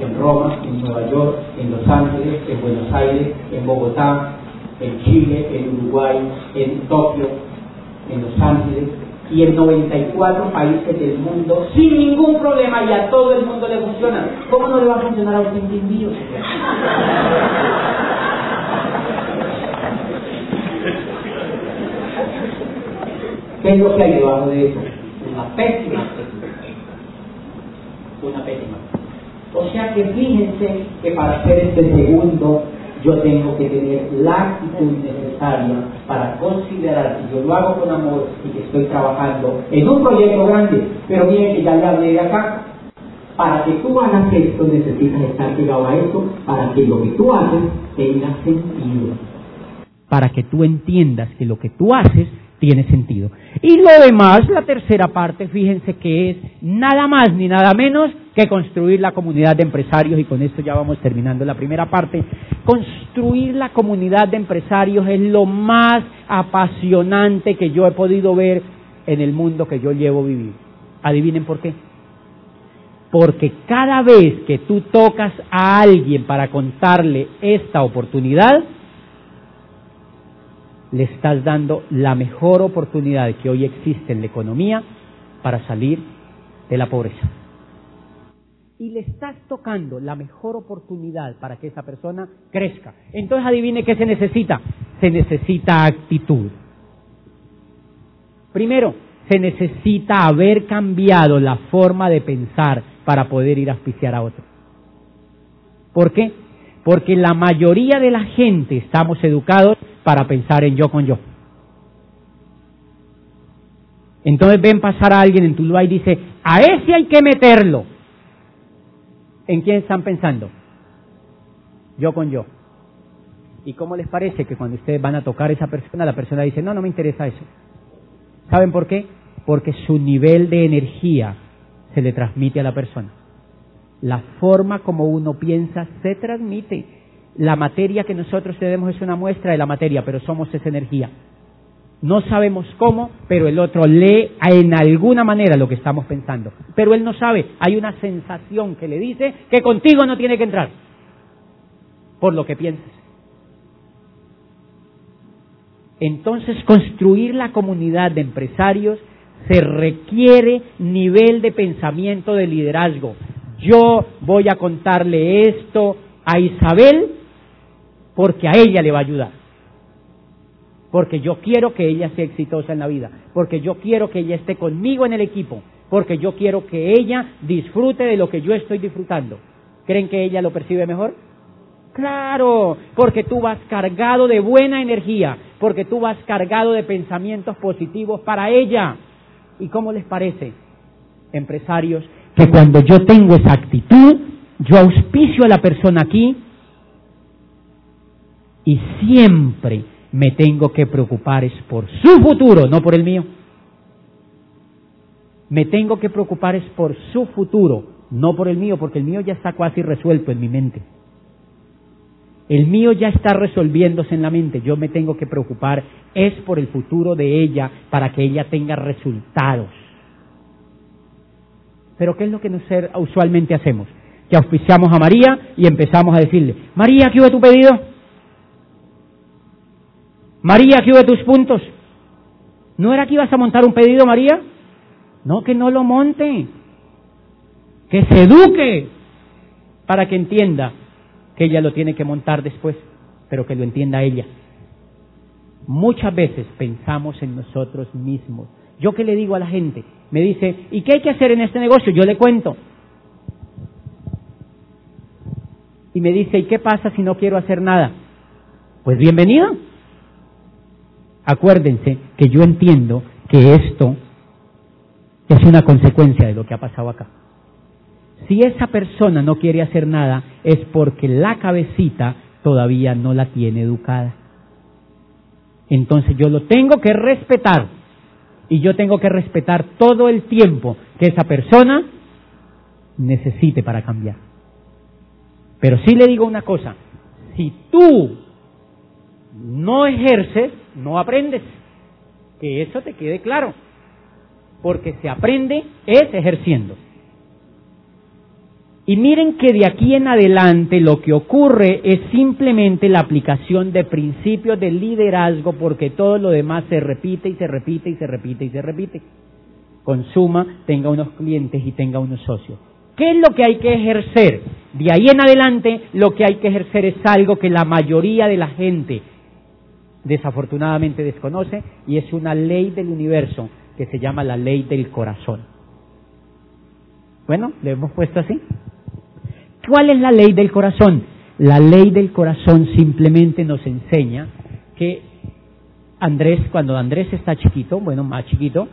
en Roma, en Nueva York, en Los Ángeles, en Buenos Aires, en Bogotá, en Chile, en Uruguay, en Tokio, en Los Ángeles y en 94 países del mundo sin ningún problema y a todo el mundo le funciona. ¿Cómo no le va a funcionar a usted envío? ¿Qué es lo que hay debajo de eso? Una pésima Una pésima. O sea que fíjense que para hacer este segundo yo tengo que tener la actitud necesaria para considerar que yo lo hago con amor y que estoy trabajando en un proyecto grande. Pero miren que ya le hablé de acá. Para que tú hagas esto necesitas estar pegado a eso para que lo que tú haces tenga sentido. Para que tú entiendas que lo que tú haces tiene sentido. Y lo demás, la tercera parte, fíjense que es nada más ni nada menos que construir la comunidad de empresarios, y con esto ya vamos terminando la primera parte. Construir la comunidad de empresarios es lo más apasionante que yo he podido ver en el mundo que yo llevo vivir. Adivinen por qué. Porque cada vez que tú tocas a alguien para contarle esta oportunidad, le estás dando la mejor oportunidad que hoy existe en la economía para salir de la pobreza. Y le estás tocando la mejor oportunidad para que esa persona crezca. Entonces adivine qué se necesita. Se necesita actitud. Primero, se necesita haber cambiado la forma de pensar para poder ir a auspiciar a otro. ¿Por qué? Porque la mayoría de la gente estamos educados para pensar en yo con yo. Entonces ven pasar a alguien en Tuluá y dice, a ese hay que meterlo. ¿En quién están pensando? Yo con yo. ¿Y cómo les parece que cuando ustedes van a tocar a esa persona, la persona dice, no, no me interesa eso? ¿Saben por qué? Porque su nivel de energía se le transmite a la persona. La forma como uno piensa se transmite. La materia que nosotros tenemos es una muestra de la materia, pero somos esa energía. No sabemos cómo, pero el otro lee en alguna manera lo que estamos pensando. Pero él no sabe, hay una sensación que le dice que contigo no tiene que entrar, por lo que piensas. Entonces, construir la comunidad de empresarios se requiere nivel de pensamiento de liderazgo. Yo voy a contarle esto a Isabel porque a ella le va a ayudar. Porque yo quiero que ella sea exitosa en la vida, porque yo quiero que ella esté conmigo en el equipo, porque yo quiero que ella disfrute de lo que yo estoy disfrutando. ¿Creen que ella lo percibe mejor? Claro, porque tú vas cargado de buena energía, porque tú vas cargado de pensamientos positivos para ella. ¿Y cómo les parece, empresarios, que cuando yo tengo esa actitud, yo auspicio a la persona aquí y siempre me tengo que preocupar es por su futuro, no por el mío. Me tengo que preocupar es por su futuro, no por el mío, porque el mío ya está casi resuelto en mi mente. El mío ya está resolviéndose en la mente. Yo me tengo que preocupar es por el futuro de ella para que ella tenga resultados. Pero ¿qué es lo que nosotros usualmente hacemos? Que auspiciamos a María y empezamos a decirle, María, ¿qué hubo tu pedido? María, ¿qué hubo tus puntos? ¿No era que ibas a montar un pedido, María? No, que no lo monte. Que se eduque para que entienda que ella lo tiene que montar después, pero que lo entienda ella. Muchas veces pensamos en nosotros mismos. Yo que le digo a la gente, me dice, ¿y qué hay que hacer en este negocio? Yo le cuento. Y me dice, ¿y qué pasa si no quiero hacer nada? Pues bienvenido. Acuérdense que yo entiendo que esto es una consecuencia de lo que ha pasado acá. Si esa persona no quiere hacer nada es porque la cabecita todavía no la tiene educada. Entonces yo lo tengo que respetar y yo tengo que respetar todo el tiempo que esa persona necesite para cambiar. Pero sí le digo una cosa, si tú no ejerces, no aprendes. Que eso te quede claro. Porque se aprende es ejerciendo. Y miren que de aquí en adelante lo que ocurre es simplemente la aplicación de principios de liderazgo porque todo lo demás se repite y se repite y se repite y se repite. Consuma, tenga unos clientes y tenga unos socios. ¿Qué es lo que hay que ejercer? De ahí en adelante lo que hay que ejercer es algo que la mayoría de la gente desafortunadamente desconoce y es una ley del universo que se llama la ley del corazón. Bueno, le hemos puesto así. ¿Cuál es la ley del corazón? La ley del corazón simplemente nos enseña que Andrés, cuando Andrés está chiquito, bueno, más chiquito,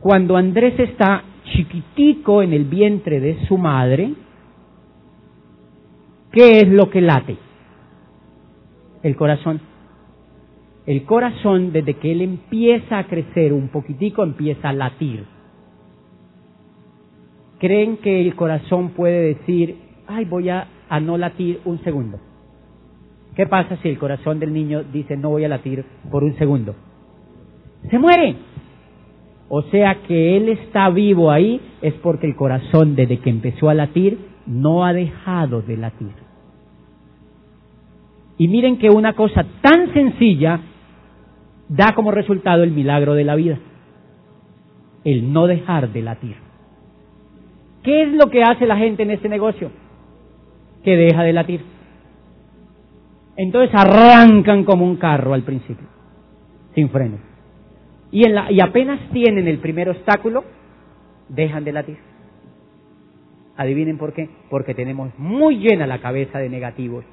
cuando Andrés está chiquitico en el vientre de su madre, ¿qué es lo que late? El corazón. El corazón, desde que él empieza a crecer un poquitico, empieza a latir. ¿Creen que el corazón puede decir, ay, voy a, no latir un segundo. ¿Qué pasa si el corazón del niño dice no voy a latir por un segundo? Se muere. O sea que él está vivo ahí es porque el corazón desde que empezó a latir no ha dejado de latir. Y miren que una cosa tan sencilla da como resultado el milagro de la vida, el no dejar de latir. ¿Qué es lo que hace la gente en este negocio? que deja de latir. Entonces arrancan como un carro al principio, sin freno. Y, en la, y apenas tienen el primer obstáculo, dejan de latir. Adivinen por qué. Porque tenemos muy llena la cabeza de negativos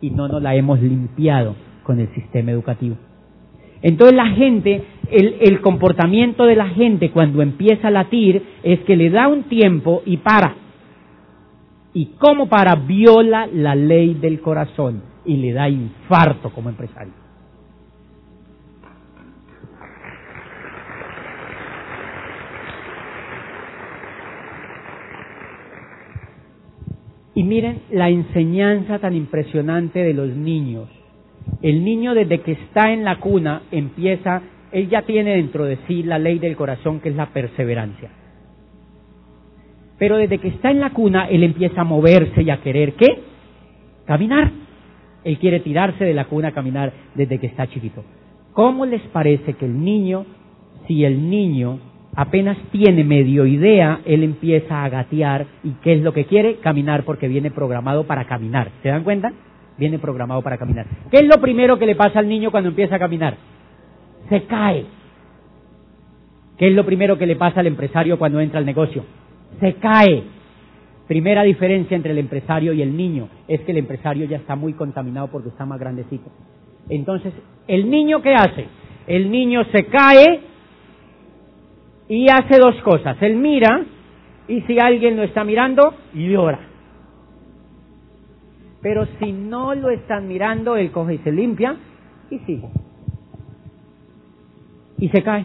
y no nos la hemos limpiado con el sistema educativo. Entonces la gente, el, comportamiento de la gente cuando empieza a latir es que le da un tiempo y para y como para viola la ley del corazón y le da infarto como empresario. Y miren la enseñanza tan impresionante de los niños. El niño desde que está en la cuna empieza, él ya tiene dentro de sí la ley del corazón que es la perseverancia. Pero desde que está en la cuna, él empieza a moverse y a querer qué? Caminar. Él quiere tirarse de la cuna a caminar desde que está chiquito. ¿Cómo les parece que el niño, si el niño apenas tiene medio idea, él empieza a gatear y qué es lo que quiere? Caminar porque viene programado para caminar. ¿Se dan cuenta? Viene programado para caminar. ¿Qué es lo primero que le pasa al niño cuando empieza a caminar? Se cae. ¿Qué es lo primero que le pasa al empresario cuando entra al negocio? se cae. Primera diferencia entre el empresario y el niño es que el empresario ya está muy contaminado porque está más grandecito. Entonces, ¿el niño qué hace? El niño se cae y hace dos cosas. Él mira y si alguien lo está mirando, llora. Pero si no lo están mirando, él coge y se limpia y sigue. Y se cae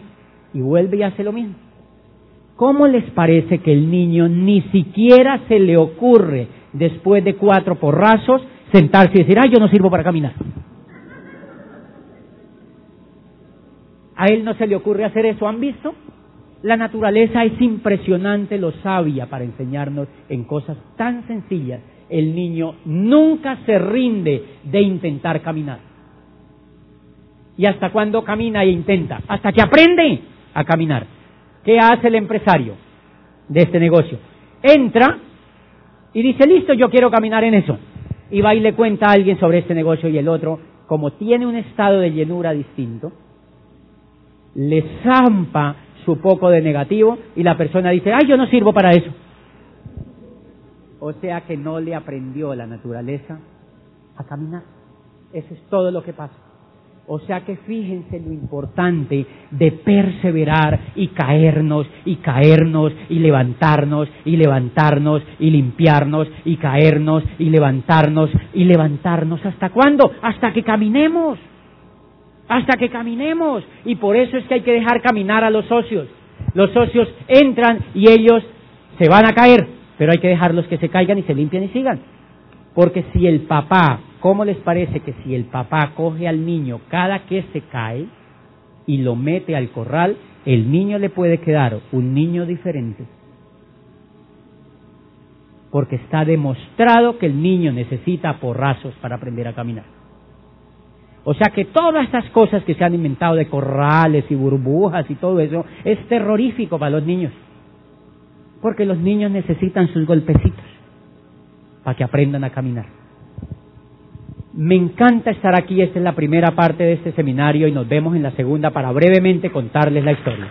y vuelve y hace lo mismo. ¿cómo les parece que el niño ni siquiera se le ocurre, después de cuatro porrazos, sentarse y decir, ay, yo no sirvo para caminar? A él no se le ocurre hacer eso, ¿han visto? La naturaleza es impresionante lo sabia para enseñarnos en cosas tan sencillas. El niño nunca se rinde de intentar caminar. ¿Y hasta cuándo camina e intenta? Hasta que aprende a caminar. ¿Qué hace el empresario de este negocio? Entra y dice, listo, yo quiero caminar en eso. Y va y le cuenta a alguien sobre este negocio y el otro, como tiene un estado de llenura distinto, le zampa su poco de negativo y la persona dice, ay, yo no sirvo para eso. O sea que no le aprendió la naturaleza a caminar. Eso es todo lo que pasa. O sea que fíjense lo importante de perseverar y caernos y caernos y levantarnos y levantarnos y limpiarnos y caernos y levantarnos y levantarnos. ¿Hasta cuándo? Hasta que caminemos. Hasta que caminemos. Y por eso es que hay que dejar caminar a los socios. Los socios entran y ellos se van a caer, pero hay que dejarlos que se caigan y se limpian y sigan. Porque si el papá ¿Cómo les parece que si el papá coge al niño cada que se cae y lo mete al corral, el niño le puede quedar un niño diferente? Porque está demostrado que el niño necesita porrazos para aprender a caminar. O sea que todas estas cosas que se han inventado de corrales y burbujas y todo eso es terrorífico para los niños. Porque los niños necesitan sus golpecitos para que aprendan a caminar. Me encanta estar aquí, esta es la primera parte de este seminario y nos vemos en la segunda para brevemente contarles la historia.